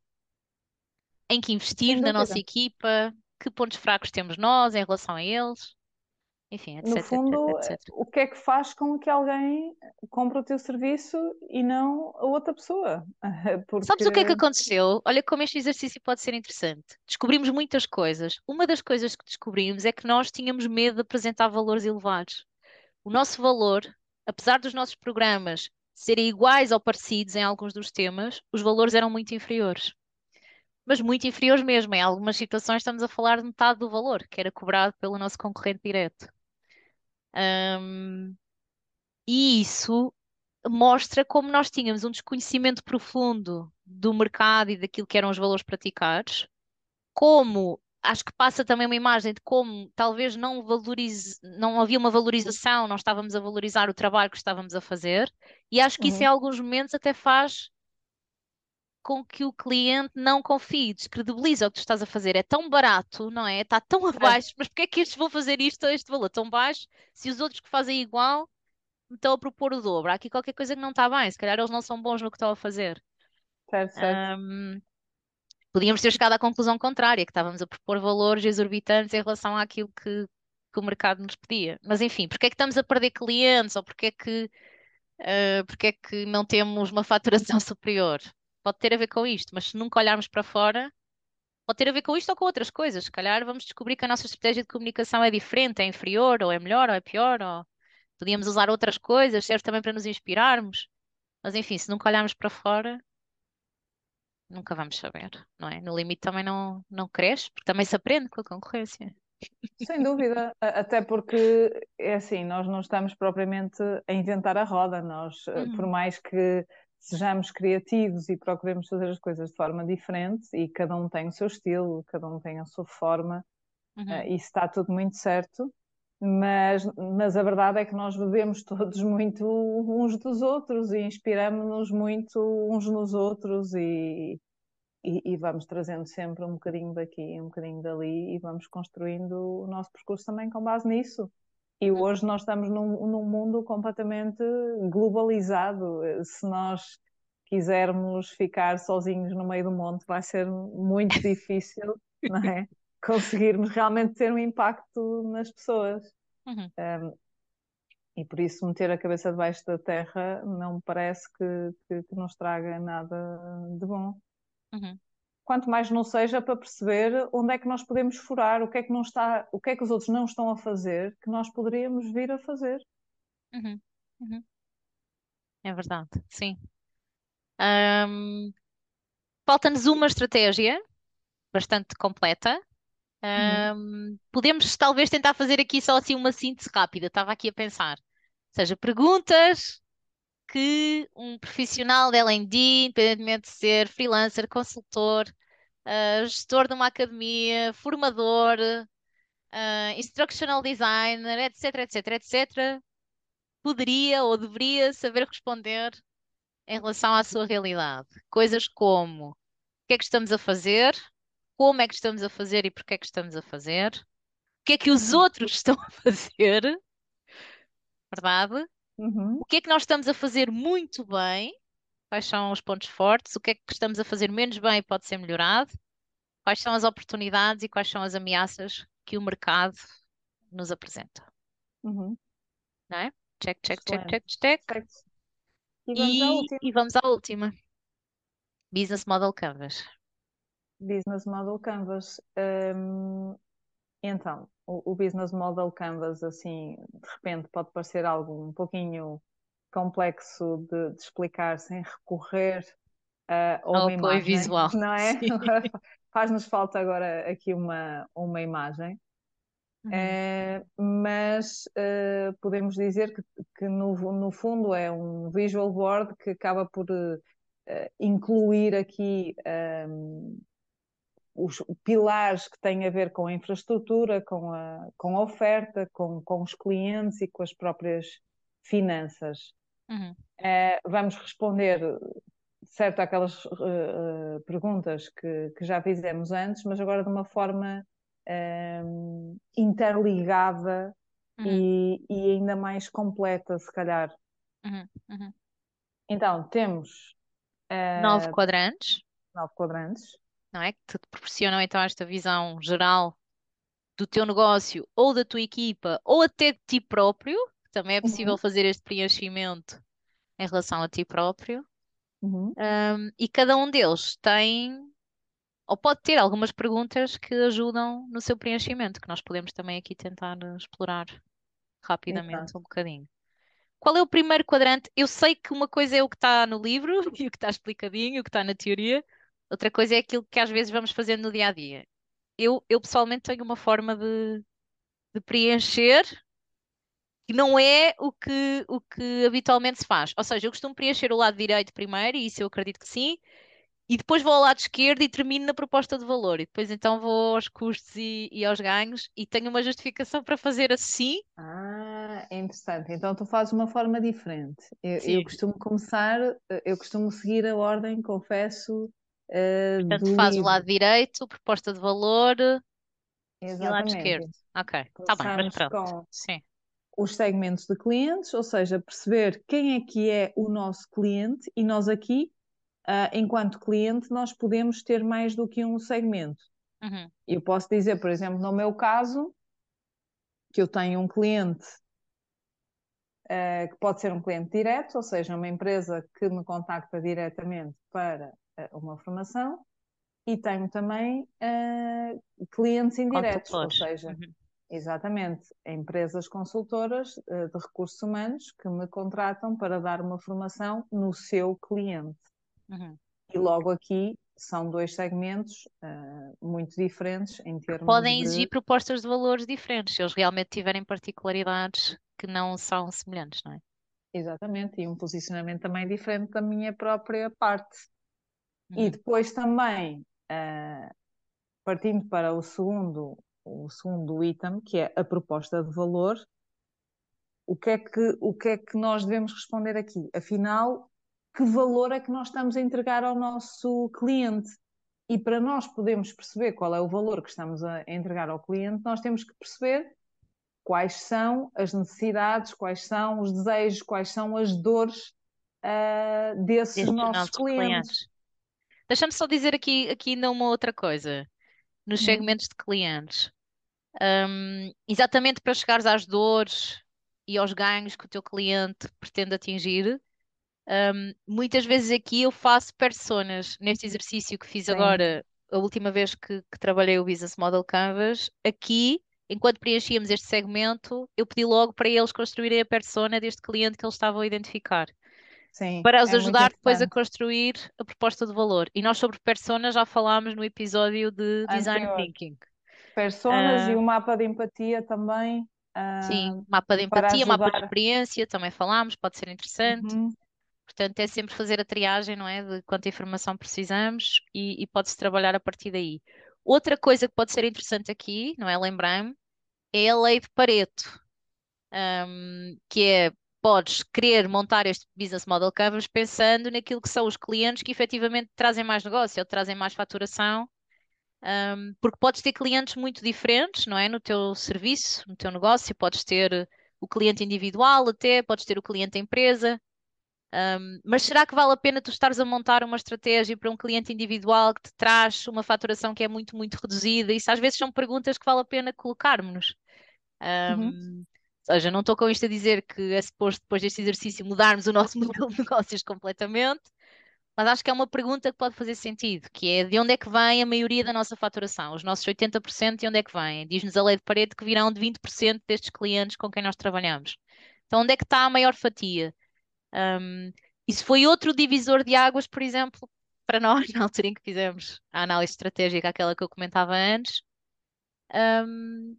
S1: em que investir na nossa equipa, que pontos fracos temos nós em relação a eles, enfim, etc.
S2: No fundo,
S1: etc, etc.
S2: o que é que faz com que alguém compre o teu serviço e não a outra pessoa?
S1: Porque... Sabes o que é que aconteceu? Olha como este exercício pode ser interessante. Descobrimos muitas coisas. Uma das coisas que descobrimos é que nós tínhamos medo de apresentar valores elevados. O nosso valor, apesar dos nossos programas serem iguais ou parecidos em alguns dos temas, os valores eram muito inferiores. Mas muito inferiores mesmo. Em algumas situações estamos a falar de metade do valor que era cobrado pelo nosso concorrente direto. Um, e isso mostra como nós tínhamos um desconhecimento profundo do mercado e daquilo que eram os valores praticados, como acho que passa também uma imagem de como talvez não valorize, não havia uma valorização, não estávamos a valorizar o trabalho que estávamos a fazer, e acho que uhum. isso em alguns momentos até faz com que o cliente não confie, descredibiliza o que tu estás a fazer. É tão barato, não é? Está tão abaixo, mas porquê é que estes vão fazer isto a este valor tão baixo se os outros que fazem igual estão a propor o dobro? Há aqui qualquer coisa que não está bem, se calhar eles não são bons no que estão a fazer.
S2: Certo, certo.
S1: Um, podíamos ter chegado à conclusão contrária, que estávamos a propor valores exorbitantes em relação àquilo que, que o mercado nos pedia. Mas enfim, porque é que estamos a perder clientes ou porque é que, uh, porque é que não temos uma faturação superior? Pode ter a ver com isto, mas se nunca olharmos para fora, pode ter a ver com isto ou com outras coisas. Se calhar vamos descobrir que a nossa estratégia de comunicação é diferente, é inferior, ou é melhor, ou é pior, ou podíamos usar outras coisas, serve também para nos inspirarmos. Mas enfim, se nunca olharmos para fora, nunca vamos saber, não é? No limite também não, não cresce, porque também se aprende com a concorrência.
S2: Sem dúvida, até porque é assim, nós não estamos propriamente a inventar a roda, nós, uhum. por mais que sejamos criativos e procuremos fazer as coisas de forma diferente e cada um tem o seu estilo, cada um tem a sua forma, uhum. uh, isso está tudo muito certo, mas, mas a verdade é que nós bebemos todos muito uns dos outros e inspiramos-nos muito uns nos outros e, e, e, vamos trazendo sempre um bocadinho daqui, um bocadinho dali e vamos construindo o nosso percurso também com base nisso. E hoje nós estamos num, num mundo completamente globalizado. Se nós quisermos ficar sozinhos no meio do monte, vai ser muito difícil, não é? Conseguirmos realmente ter um impacto nas pessoas. Uhum. Um, e por isso meter a cabeça debaixo da terra não me parece que, que, que nos traga nada de bom.
S1: Uhum.
S2: Quanto mais não seja para perceber onde é que nós podemos furar, o que é que não está, o que é que os outros não estão a fazer, que nós poderíamos vir a fazer.
S1: Uhum. uhum. É verdade, sim. Um, Falta-nos uma estratégia bastante completa um, podemos talvez tentar fazer aqui só assim uma síntese rápida, estava aqui a pensar. Ou seja, perguntas que um profissional de L&D, independentemente de ser freelancer, consultor, uh, gestor de uma academia, formador, uh, instructional designer, etc, etc, etc, poderia ou deveria saber responder em relação à sua realidade. Coisas como o que é que estamos a fazer? Como é que estamos a fazer e porque é que estamos a fazer, o que é que os uhum. outros estão a fazer, verdade?
S2: Uhum.
S1: O que é que nós estamos a fazer muito bem, quais são os pontos fortes, o que é que estamos a fazer menos bem e pode ser melhorado, quais são as oportunidades e quais são as ameaças que o mercado nos apresenta.
S2: Uhum.
S1: Não é? Check, check, check, check, check.
S2: Certo. E vamos
S1: E, e vamos à última. Business Model Canvas.
S2: Business Model Canvas. Hum, então, o, o Business Model Canvas, assim, de repente pode parecer algo um pouquinho complexo de, de explicar sem recorrer uh, a
S1: Ao
S2: uma imagem,
S1: visual.
S2: não é? Faz-nos falta agora aqui uma, uma imagem.
S1: Uhum.
S2: Eh, mas eh, podemos dizer que, que no, no fundo é um visual board que acaba por eh, incluir aqui os pilares que têm a ver com a infraestrutura, com a, com a oferta, com, com os clientes e com as próprias finanças.
S1: Uhum.
S2: Eh, vamos responder, certo, aquelas eh, eh, perguntas que, que já fizemos antes, mas agora de uma forma ehm, interligada
S1: Uhum.
S2: e, e ainda mais completa, se calhar.
S1: Uhum. Uhum.
S2: Então, temos eh,
S1: Nove quadrantes,
S2: nove quadrantes.
S1: Não é? Que te proporcionam então esta visão geral do teu negócio ou da tua equipa ou até de ti próprio. Também é possível
S2: Uhum.
S1: fazer este preenchimento em relação a ti próprio.
S2: Uhum.
S1: Um, e cada um deles tem, ou pode ter algumas perguntas que ajudam no seu preenchimento, que nós podemos também aqui tentar explorar rapidamente
S2: Exato.
S1: um bocadinho. Qual é o primeiro quadrante? Eu sei que uma coisa é o que está no livro e o que está explicadinho, o que está na teoria, outra coisa é aquilo que às vezes vamos fazendo no dia a dia. Eu, eu pessoalmente tenho uma forma de, de preencher que não é o que, o que habitualmente se faz. Ou seja, eu costumo preencher o lado direito primeiro, e isso eu acredito que sim, e depois vou ao lado esquerdo e termino na proposta de valor. E depois então vou aos custos e, e aos ganhos, e tenho uma justificação para fazer assim.
S2: Ah, é interessante. Então tu fazes uma forma diferente. Eu, eu costumo começar, eu costumo seguir a ordem, confesso, eh,
S1: Portanto,
S2: do
S1: faz o
S2: livro.
S1: lado direito, proposta de valor e lado
S2: Exatamente.
S1: esquerdo. Ok, está bem, mas pronto. Sim.
S2: os segmentos de clientes, ou seja, perceber quem é que é o nosso cliente e nós aqui, ah, enquanto cliente, nós podemos ter mais do que um segmento.
S1: Uhum.
S2: Eu posso dizer, por exemplo, no meu caso, que eu tenho um cliente eh, que pode ser um cliente direto, ou seja, uma empresa que me contacta diretamente para uma formação, e tenho também eh, clientes indiretos, ou seja,
S1: Uhum.
S2: exatamente, empresas consultoras eh, de recursos humanos que me contratam para dar uma formação no seu cliente.
S1: Uhum.
S2: E logo aqui são dois segmentos eh, muito diferentes em termos
S1: Podem
S2: de.
S1: exigir propostas de valores diferentes, se eles realmente tiverem particularidades que não são semelhantes, não é?
S2: Exatamente, e um posicionamento também diferente da minha própria parte. E
S1: Uhum.
S2: depois também, ah, partindo para o segundo, o segundo item, que é a proposta de valor, o que é que, o que é que nós devemos responder aqui? Afinal, que valor é que nós estamos a entregar ao nosso cliente? E para nós podermos perceber qual é o valor que estamos a entregar ao cliente, nós temos que perceber quais são as necessidades, quais são os desejos, quais são as dores ah, desses nossos
S1: nossos
S2: clientes.
S1: clientes. Deixa-me só dizer aqui, aqui ainda uma outra coisa. Nos
S2: Hum.
S1: segmentos de clientes. Hum, exatamente para chegares às dores e aos ganhos que o teu cliente pretende atingir, hum, muitas vezes aqui eu faço personas. Neste exercício que fiz
S2: Sim.
S1: agora, a última vez que, que trabalhei o Business Model Canvas, aqui, enquanto preenchíamos este segmento, eu pedi logo para eles construírem a persona deste cliente que eles estavam a identificar.
S2: Sim,
S1: para os
S2: é
S1: ajudar depois a construir a proposta de valor. E nós sobre personas já falámos no episódio de Design
S2: Anterior.
S1: Thinking.
S2: Personas e
S1: Ah,
S2: o mapa de empatia também, ah,
S1: sim, mapa de empatia, mapa de experiência, também falámos, pode ser interessante.
S2: Uhum,
S1: Portanto, é sempre fazer a triagem, não é? De quanta informação precisamos e, e pode-se trabalhar a partir daí. Outra coisa que pode ser interessante aqui, não é? Lembrei-me, é a lei de Pareto, Ahm, que é podes querer montar este business model canvas pensando naquilo que são os clientes que efetivamente trazem mais negócio ou trazem mais faturação, ahm, porque podes ter clientes muito diferentes, não é? No teu serviço, no teu negócio, podes ter o cliente individual até, podes ter o cliente empresa. Um, mas será que vale a pena tu estares a montar uma estratégia para um cliente individual que te traz uma faturação que é muito, muito reduzida? Isso às vezes são perguntas que vale a pena colocarmos-nos. Um, uhum. Ou seja, não estou com isto a dizer que é suposto depois deste exercício mudarmos o nosso modelo de negócios completamente, mas acho que é uma pergunta que pode fazer sentido, que é de onde é que vem a maioria da nossa faturação? Os nossos 80% de onde é que vem? Diz-nos a lei de parede que virão de 20% destes clientes com quem nós trabalhamos. Então, onde é que está a maior fatia? Um, isso foi outro divisor de águas, por exemplo, para nós, na altura em que fizemos a análise estratégica, aquela que eu comentava antes. Um,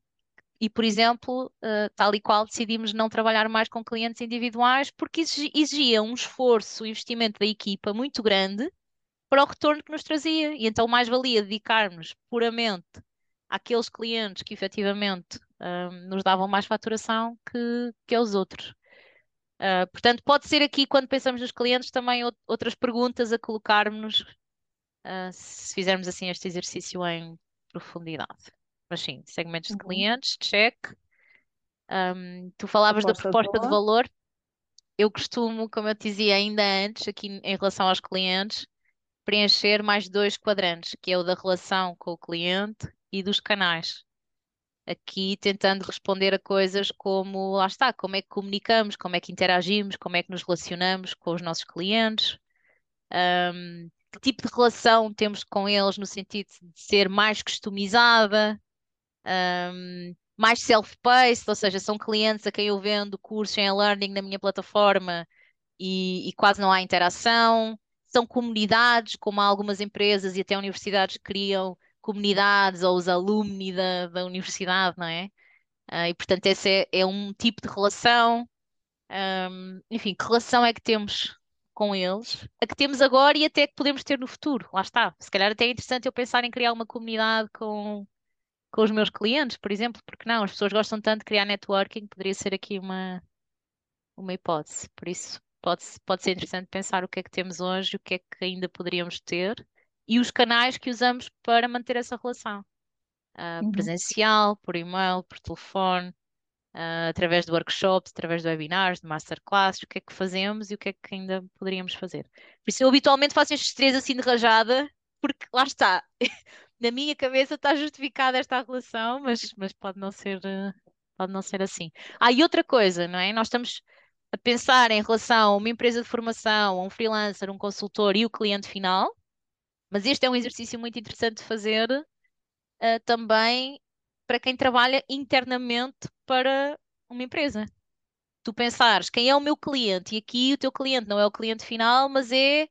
S1: e, por exemplo, uh, tal e qual decidimos não trabalhar mais com clientes individuais porque exigia um esforço, um investimento da equipa muito grande para o retorno que nos trazia. E então mais valia dedicarmos puramente àqueles clientes que efetivamente um, nos davam mais faturação que, que aos outros. Uh, portanto, pode ser aqui, quando pensamos nos clientes, também outras perguntas a colocarmos uh, se fizermos assim este exercício em profundidade. Mas sim, segmentos uhum. de clientes, check. Um, tu falavas proposta da proposta de valor. de valor. Eu costumo, como eu te dizia ainda antes, aqui em relação aos clientes, preencher mais dois quadrantes, que é o da relação com o cliente e dos canais. Aqui tentando responder a coisas como, lá está, como é que comunicamos, como é que interagimos, como é que nos relacionamos com os nossos clientes, um, que tipo de relação temos com eles no sentido de ser mais customizada, um, mais self-paced, ou seja, são clientes a quem eu vendo cursos em e-learning na minha plataforma e, e, quase não há interação. São comunidades, como algumas empresas e até universidades criam comunidades ou os alumni da, da universidade, não é? Uh, e portanto, esse é, é, um tipo de relação. Um, enfim, que relação é que temos com eles? A que temos agora e até que podemos ter no futuro. Lá está. Se calhar até é interessante eu pensar em criar uma comunidade com com os meus clientes, por exemplo, porque não? As pessoas gostam tanto de criar networking, poderia ser aqui uma, uma hipótese. Por isso, pode, pode ser interessante pensar o que é que temos hoje, o que é que ainda poderíamos ter e os canais que usamos para manter essa relação. Uh, uhum. Presencial, por e-mail, por telefone, uh, através de workshops, através de webinars, de masterclasses, o que é que fazemos e o que é que ainda poderíamos fazer. Por isso, eu habitualmente faço estes três assim de rajada, porque lá está. na minha cabeça está justificada esta relação, mas, mas pode não ser, eh, pode não ser assim. Ah, e outra coisa, não é? Nós estamos a pensar em relação a uma empresa de formação, a um freelancer, um consultor e o cliente final, mas este é um exercício muito interessante de fazer uh, também para quem trabalha internamente para uma empresa. Tu pensares quem é o meu cliente, e aqui o teu cliente não é o cliente final, mas é,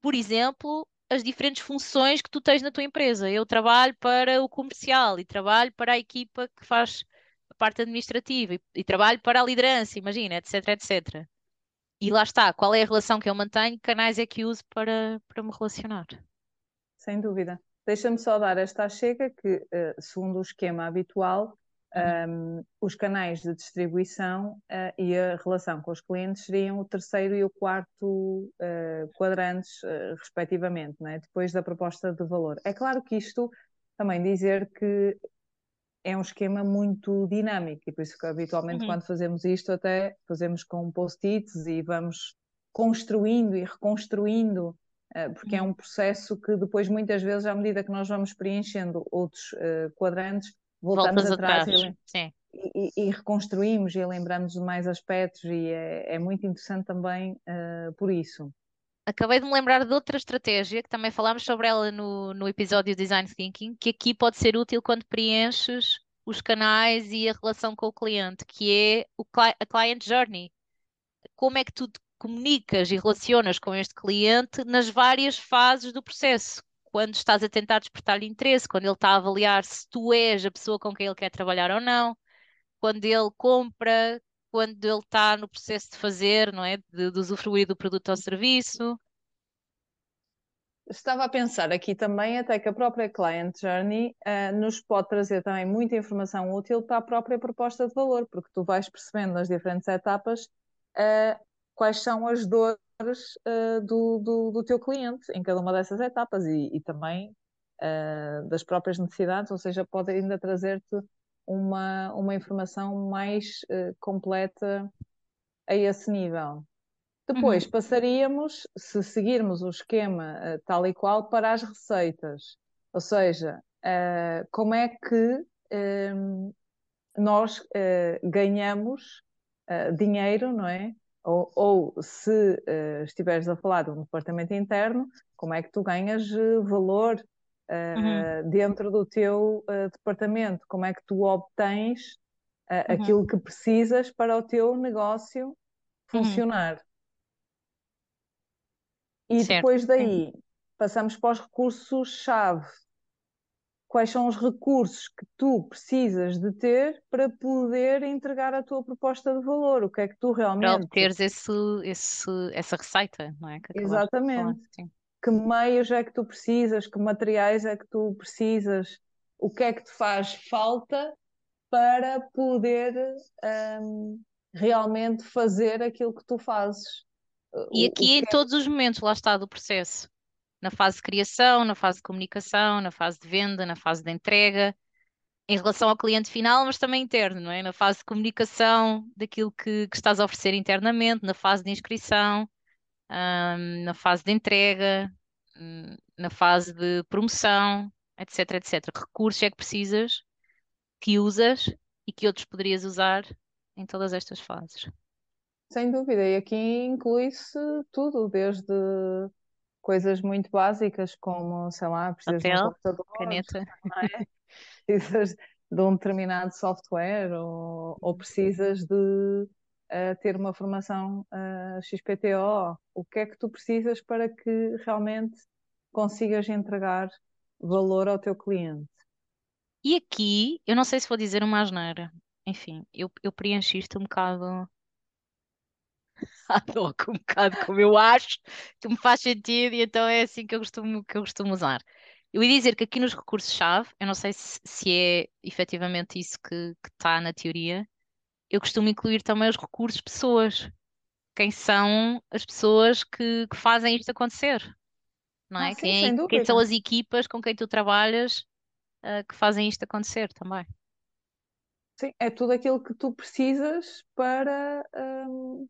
S1: por exemplo, as diferentes funções que tu tens na tua empresa. Eu trabalho para o comercial e trabalho para a equipa que faz a parte administrativa e, e trabalho para a liderança, imagina, etc, etc. E lá está, qual é a relação que eu mantenho, que canais é que uso para, para me relacionar.
S2: Sem dúvida. Deixa-me só dar esta chega que, eh, segundo o esquema habitual, um, os canais de distribuição uh, e a relação com os clientes seriam o terceiro e o quarto uh, quadrantes, uh, respectivamente, é? depois da proposta de valor. É claro que isto também dizer que é um esquema muito dinâmico e por isso que habitualmente uhum. quando fazemos isto até fazemos com post-its e vamos construindo e reconstruindo porque é uhum. é um processo que depois muitas vezes à medida que nós vamos preenchendo outros quadrantes voltamos Voltas atrás, atrás. E, e, e, reconstruímos e lembramos de mais aspectos e é, é muito interessante também uh, por isso.
S1: Acabei de me lembrar de outra estratégia que também falámos sobre ela no, no episódio Design Thinking, que aqui pode ser útil quando preenches os canais e a relação com o cliente, que é o, a Client Journey. Como é que tu comunicas e relacionas com este cliente nas várias fases do processo? Quando estás a tentar despertar-lhe interesse, quando ele está a avaliar se tu és a pessoa com quem ele quer trabalhar ou não, quando ele compra, quando ele está no processo de fazer, não é? De, de usufruir do produto ou serviço.
S2: Estava a pensar aqui também até que a própria Client Journey uh, nos pode trazer também muita informação útil para a própria proposta de valor, porque tu vais percebendo nas diferentes etapas uh, quais são as dores uh, do, do, do, teu cliente em cada uma dessas etapas e, e também uh, das próprias necessidades, ou seja, pode ainda trazer-te uma, uma informação mais uh, completa a esse nível. Depois
S1: Uhum,
S2: passaríamos, se seguirmos o esquema tal e qual, para as receitas. Ou seja, como é que nós ganhamos dinheiro, não é? Ou, ou se estiveres a falar de um departamento interno, como é que tu ganhas valor
S1: uhum,
S2: dentro do teu departamento? Como é que tu obtens
S1: uhum,
S2: aquilo que precisas para o teu negócio
S1: uhum.
S2: funcionar? E
S1: Certo.
S2: depois daí passamos para os recursos-chave. Quais são os recursos que tu precisas de ter para poder entregar a tua proposta de valor? O que é que tu
S1: Para
S2: realmente,
S1: obteres esse, esse, essa receita, não é? Que falar.
S2: exatamente,
S1: Sim.
S2: que meios é que tu precisas, que materiais é que tu precisas, o que é que te faz falta para poder hum, realmente fazer aquilo que tu fazes?
S1: E aqui em
S2: é
S1: todos os momentos, lá está, do processo. Na fase de criação, na fase de comunicação, na fase de venda, na fase de entrega, em relação ao cliente final, mas também interno, não é? Na fase de comunicação daquilo que, que estás a oferecer internamente, na fase de inscrição, na fase de entrega, hum, na fase de promoção, etc, etc. Que recursos é que precisas, que usas e que outros poderias usar em todas estas fases?
S2: Sem dúvida, e aqui inclui-se tudo, desde coisas muito básicas, como, sei lá, precisas de um computador,
S1: caneta.
S2: é? precisas de um determinado software, ou, ou precisas de eh, ter uma formação eh, XPTO. O que é que tu precisas para que realmente consigas entregar valor ao teu cliente?
S1: E aqui, eu não sei se vou dizer uma asneira. Enfim, eu, eu preenchi isto um bocado hoc, um bocado como eu acho que me faz sentido e então é assim que eu costumo, que eu costumo usar. Eu ia dizer que aqui nos recursos-chave, eu não sei se, se é efetivamente isso que está na teoria, eu costumo incluir também os recursos pessoas. Quem são as pessoas que, que fazem isto acontecer, não
S2: Ah,
S1: é?
S2: sim,
S1: Quem, é- quem são as equipas com quem tu trabalhas, ah, que fazem isto acontecer também.
S2: Sim, é tudo aquilo que tu precisas para, hum,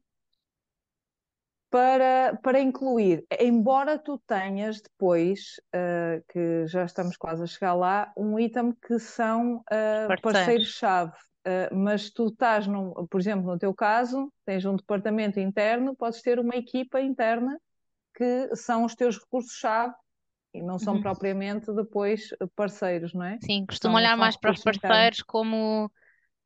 S2: para, para incluir, embora tu tenhas depois, uh, que já estamos quase a chegar lá, um item que são uh,
S1: Parceiros.
S2: parceiros-chave. Uh, mas tu estás, num, por exemplo, no teu caso, tens um departamento interno, podes ter uma equipa interna que são os teus recursos-chave e não são
S1: Uhum.
S2: propriamente depois parceiros, não é?
S1: Sim, costumo olhar mais para os
S2: internos,
S1: parceiros como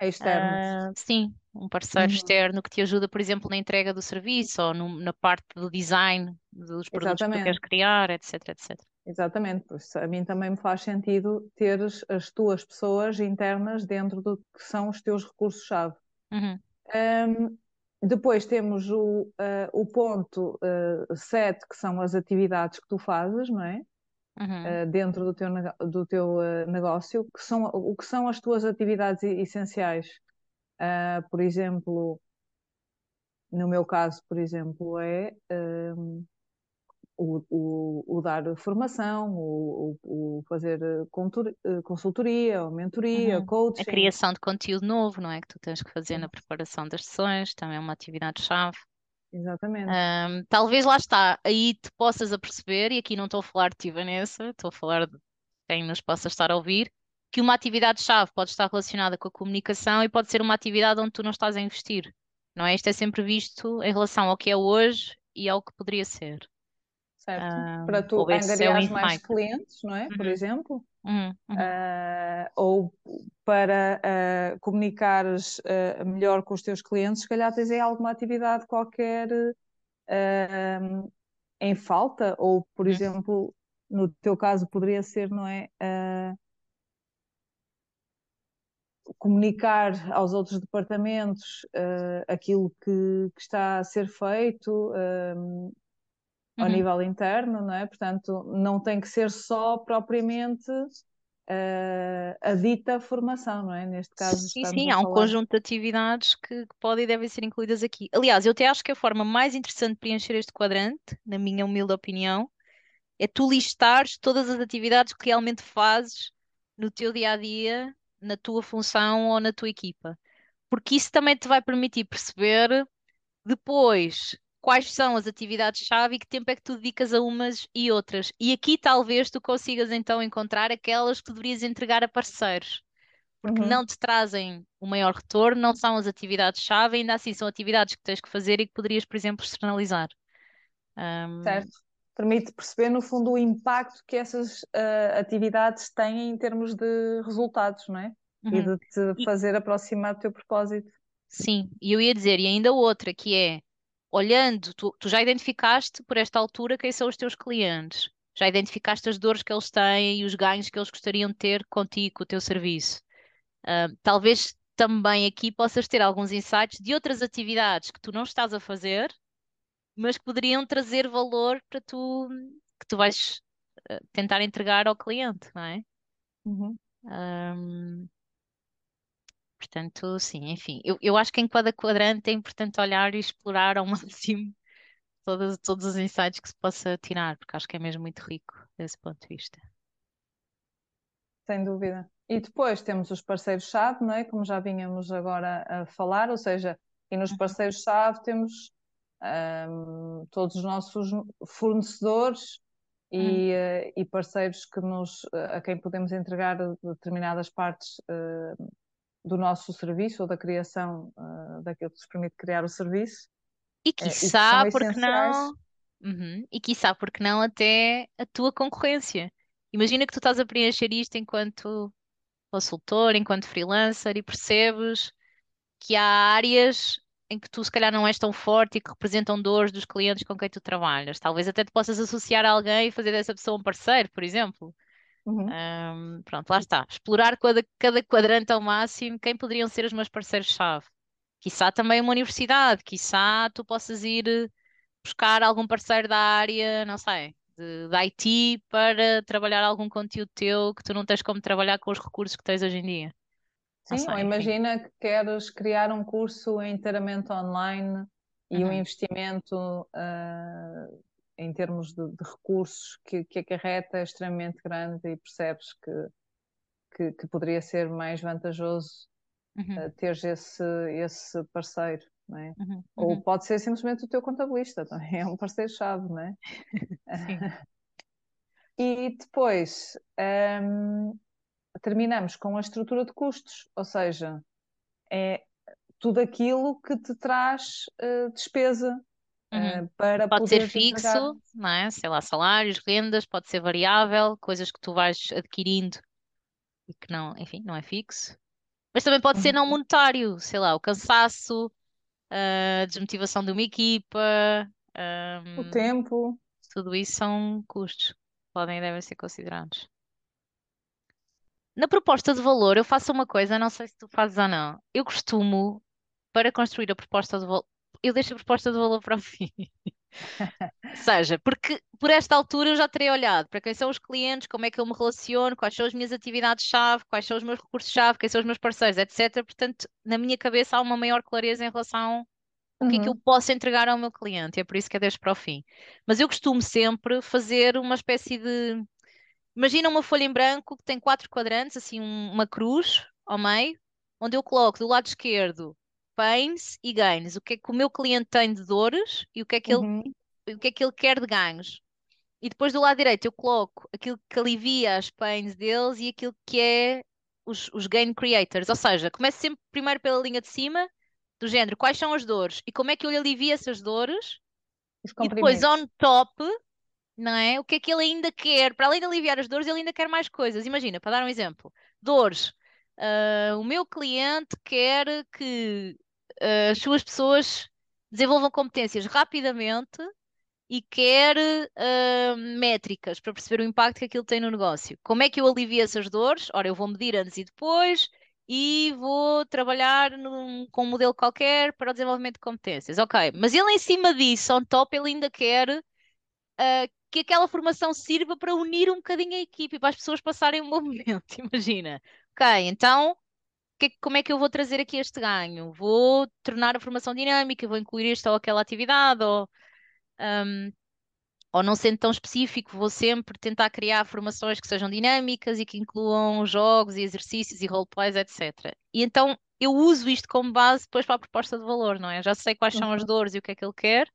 S2: externos.
S1: Ah, sim, um parceiro
S2: Uhum.
S1: externo que te ajuda, por exemplo, na entrega do serviço ou no- na parte do design dos produtos que tu queres
S2: Exatamente.
S1: criar, etc, etc.
S2: Exatamente, por isso a mim também me faz sentido teres as tuas pessoas internas dentro do que são os teus recursos-chave.
S1: Uhum,
S2: Um, depois temos o, uh, o ponto uh, 7, que são as atividades que tu fazes, não é?
S1: uhum,
S2: Uh, dentro do teu, do teu negócio, que são, o que são as tuas atividades essenciais. Uh, por exemplo, no meu caso, por exemplo, é um, o, o, o dar formação, o, o, fazer eh, eh, consultoria, ou mentoria,
S1: uhum. A
S2: coaching.
S1: criação de conteúdo novo, não é? Que tu tens que fazer na preparação das sessões, também é uma atividade-chave.
S2: Exatamente,
S1: Ahm, talvez lá está, aí te possas aperceber, e aqui não estou a falar de ti, Vanessa, estou a falar de quem nos possa estar a ouvir, que uma atividade-chave pode estar relacionada com a comunicação e pode ser uma atividade onde tu não estás a investir, não é? Isto é sempre visto em relação ao que é hoje e ao que poderia ser.
S2: certo? Para
S1: Ahm,
S2: tu
S1: é
S2: angariares mais
S1: insight.
S2: clientes, não é? Por
S1: Uhum,
S2: exemplo.
S1: uhum, uhum,
S2: Ah, ou para ah, comunicares ah, melhor com os teus clientes, se calhar tens aí alguma atividade qualquer em falta, ou, por
S1: uhum,
S2: exemplo, no teu caso poderia ser, não é? Comunicar aos outros departamentos uh, aquilo que, que, está a ser feito um, ao
S1: uhum.
S2: nível interno, não é? Portanto, não tem que ser só propriamente uh, a dita formação, não é? Neste caso
S1: Sim, sim, há um
S2: falar.
S1: conjunto de atividades que, que podem e devem ser incluídas aqui. Aliás, eu até acho que a forma mais interessante de preencher este quadrante, na minha humilde opinião, é tu listares todas as atividades que realmente fazes no teu dia a dia, na tua função ou na tua equipa. Porque isso também te vai permitir perceber depois quais são as atividades-chave e que tempo é que tu dedicas a umas e outras. E aqui talvez tu consigas então encontrar aquelas que deverias entregar a parceiros, porque
S2: Uhum.
S1: não te trazem o maior retorno, não são as atividades-chave, ainda assim são atividades que tens que fazer e que poderias, por exemplo, externalizar. Um,
S2: Certo? Permite perceber, no fundo, o impacto que essas ah, atividades têm em termos de resultados, não é? E
S1: uhum.
S2: de te
S1: E-
S2: fazer aproximar do teu propósito.
S1: Sim, e eu ia dizer, e ainda outra, que é, olhando, tu, tu já identificaste por esta altura quem são os teus clientes, já identificaste as dores que eles têm e os ganhos que eles gostariam de ter contigo, com o teu serviço. Ah, talvez também aqui possas ter alguns insights de outras atividades que tu não estás a fazer, mas que poderiam trazer valor para tu, que tu vais ah, tentar entregar ao cliente, não é?
S2: Uhum.
S1: Ahm, portanto, sim, enfim, eu, eu acho que em cada quadrante é importante olhar e explorar ao máximo todos, todos os insights que se possa tirar, porque acho que é mesmo muito rico desse ponto de vista.
S2: Sem dúvida. E depois temos os parceiros-chave, não é? Como já vínhamos agora a falar, ou seja, e nos
S1: Uhum,
S2: parceiros-chave temos ahm, todos os nossos fornecedores
S1: uhum.
S2: e, eh, e parceiros que nos, a quem podemos entregar determinadas partes eh, do nosso serviço ou da criação eh, daquilo que nos permite criar o serviço
S1: E
S2: eh, e que
S1: quiçá, porque não, Uhum. E quiçá, porque não até a tua concorrência. Imagina que tu estás a preencher isto enquanto consultor, enquanto freelancer e percebes que há áreas em que tu se calhar não és tão forte e que representam dores dos clientes com quem tu trabalhas. Talvez até te possas associar a alguém e fazer dessa pessoa um parceiro, por exemplo.
S2: Uhum,
S1: Ahm, pronto, lá está. Explorar cada, cada quadrante ao máximo, quem poderiam ser os meus parceiros-chave. Quiçá também uma universidade, quiçá tu possas ir eh, buscar algum parceiro da área, não sei, de, de IT para trabalhar algum conteúdo teu que tu não tens como trabalhar com os recursos que tens hoje em dia. Não
S2: Sim, ou imagina que queres criar um curso inteiramente online e
S1: Uhum,
S2: investimento ah, em termos de, de recursos que, que acarreta é extremamente grande e percebes que, que, que poderia ser mais vantajoso
S1: uhum,
S2: ah, teres esse, esse parceiro, não é?
S1: uhum,
S2: Ou
S1: uhum.
S2: pode ser simplesmente o teu contabilista, também é um parceiro-chave, não é?
S1: Sim.
S2: E depois, ahm, terminamos com a estrutura de custos, ou seja, é tudo aquilo que te traz eh, despesa
S1: Uhum.
S2: eh, para
S1: Pode ser
S2: entregar.
S1: fixo, não é? Sei lá, salários, rendas, pode ser variável, coisas que tu vais adquirindo e que não, enfim, não é fixo. Mas também pode ser
S2: Uhum.
S1: não monetário, sei lá, o cansaço, a desmotivação de uma equipa,
S2: O
S1: hum,
S2: tempo.
S1: tudo isso são custos que podem e devem ser considerados. Na proposta de valor, eu faço uma coisa, não sei se tu fazes ou não. Eu costumo, para construir a proposta de valor, eu deixo a proposta de valor para o fim. Seja, porque por esta altura eu já terei olhado para quem são os clientes, como é que eu me relaciono, quais são as minhas atividades-chave, quais são os meus recursos-chave, quem são os meus parceiros, etc. Portanto, na minha cabeça há uma maior clareza em relação ao que é que eu
S2: Uhum.
S1: posso entregar ao meu cliente. É por isso que é deixo para o fim. Mas eu costumo sempre fazer uma espécie de. Imagina uma folha em branco que tem quatro quadrantes, assim, um- uma cruz ao meio, onde eu coloco do lado esquerdo pains e gains, o que é que o meu cliente tem de dores e o que é que ele
S2: Uhum.
S1: o que é que ele quer de ganhos. E depois do lado direito eu coloco aquilo que alivia as pains deles e aquilo que é os, os gain creators. Ou seja, começo sempre primeiro pela linha de cima, do género, quais são as dores e como é que eu lhe alivio essas dores. E depois, on top, não é? O que é que ele ainda quer? Para além de aliviar as dores, ele ainda quer mais coisas. Imagina, para dar um exemplo, dores. Ah, o meu cliente quer que ah, as suas pessoas desenvolvam competências rapidamente e quer ah, métricas para perceber o impacto que aquilo tem no negócio. Como é que eu alivio essas dores? Ora, eu vou medir antes e depois e vou trabalhar num- com um modelo qualquer para o desenvolvimento de competências. Ok, mas ele em cima disso, on top, ele ainda quer ah, que aquela formação sirva para unir um bocadinho a equipe e para as pessoas passarem um bom momento. Imagina. Ok, então. que- Como é que eu vou trazer aqui este ganho? Vou tornar a formação dinâmica, vou incluir esta ou aquela atividade, ou ou não sendo tão específico, vou sempre tentar criar formações que sejam dinâmicas e que incluam jogos e exercícios e roleplays, etc. E então eu uso isto como base depois para a proposta de valor, não é? Já sei quais são as dores e o que é que ele quer,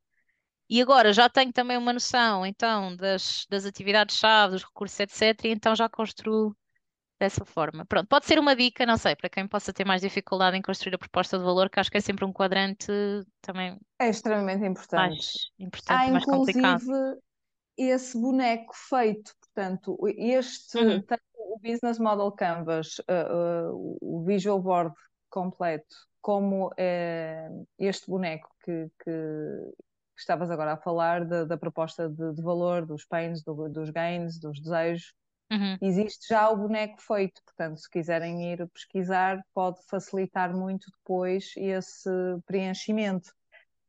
S1: E agora já tenho também uma noção, então, das, das atividades-chave, dos recursos, etc. E então já construo dessa forma. Pronto, pode ser uma dica, não sei, para quem possa ter mais dificuldade em construir a proposta de valor, que acho que é sempre um quadrante também
S2: É extremamente importante.
S1: mais
S2: Há
S1: importante, mais complicado.
S2: inclusive esse boneco feito, portanto, este,
S1: Uhum,
S2: tanto o Business Model Canvas, uh, uh, o Visual Board completo, como uh, este boneco que, que, que estavas agora a falar, da, da proposta de, de valor, dos pains, do- dos gains, dos desejos,
S1: uhum,
S2: existe já o boneco feito, portanto, se quiserem ir pesquisar, pode facilitar muito depois esse preenchimento.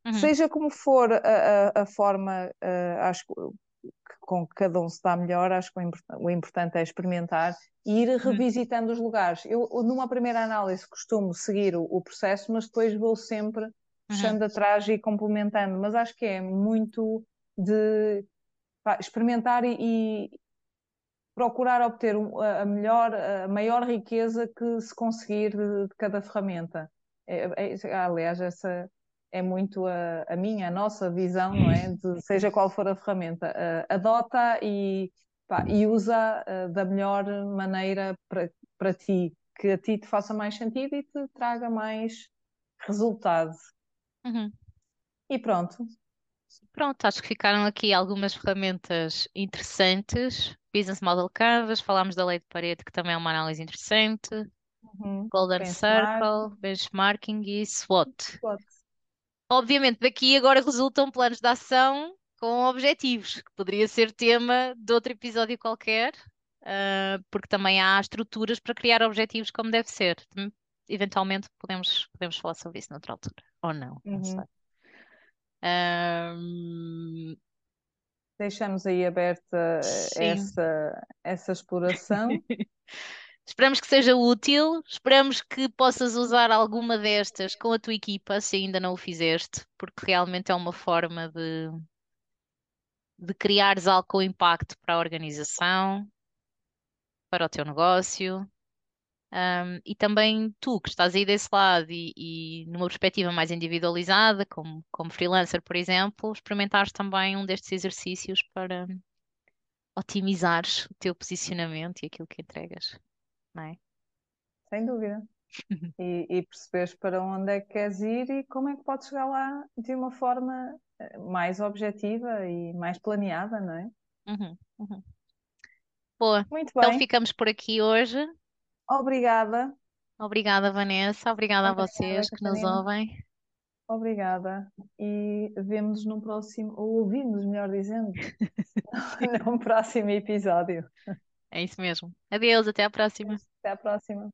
S1: uhum,
S2: Seja como for a, a- a forma, eh, acho que com que cada um se dá melhor, acho que o, import- o importante é experimentar e ir
S1: uhum,
S2: revisitando os lugares. Eu, numa primeira análise, costumo seguir o, o processo, mas depois vou sempre
S1: uhum,
S2: puxando atrás e complementando. Mas acho que é muito de pá, experimentar e, e procurar obter a melhor, a maior riqueza que se conseguir de, de cada ferramenta. É- é- aliás, essa é muito a, a minha, a nossa visão, não é? De seja qual for a ferramenta, eh, adota e, pá, e usa eh, da melhor maneira para ti, que a ti te faça mais sentido e te traga mais resultado.
S1: Uhum.
S2: E pronto.
S1: Pronto, acho que ficaram aqui algumas ferramentas interessantes. Business Model Canvas, falámos da lei de Pareto, que também é uma análise interessante.
S2: Uhum.
S1: Golden
S2: Benchmark.
S1: Circle, benchmarking e SWOT.
S2: Pode.
S1: Obviamente, daqui agora resultam planos de ação com objetivos, que poderia ser tema de outro episódio qualquer, ah, porque também há estruturas para criar objetivos como deve ser. Eventualmente podemos, podemos falar sobre isso noutra altura, ou não, não sei.
S2: Uhum.
S1: Ahm,
S2: Deixamos aí aberta
S1: sim.
S2: essa, essa exploração.
S1: Esperamos que seja útil, esperamos que possas usar alguma destas com a tua equipa, se ainda não o fizeste, porque realmente é uma forma de, de criares algo com impacto para a organização, para o teu negócio. Um, e também tu, que estás aí desse lado e, e numa perspectiva mais individualizada, como, como freelancer, por exemplo, experimentares também um destes exercícios para otimizares o teu posicionamento e aquilo que entregas, não é?
S2: Sem dúvida. E, e perceberes para onde é que queres ir e como é que podes chegar lá de uma forma eh, mais objetiva e mais planeada, não é?
S1: Uhum, uhum. Boa.
S2: Muito
S1: Então
S2: bem,
S1: ficamos por aqui hoje.
S2: Obrigada.
S1: Obrigada, Vanessa. Obrigada a
S2: Obrigada,
S1: vocês que nos
S2: Catarina.
S1: ouvem.
S2: Obrigada. E vemos-nos num próximo, ou ouvimos, melhor dizendo, num próximo episódio.
S1: É isso mesmo. Adeus, até à próxima.
S2: Até à próxima.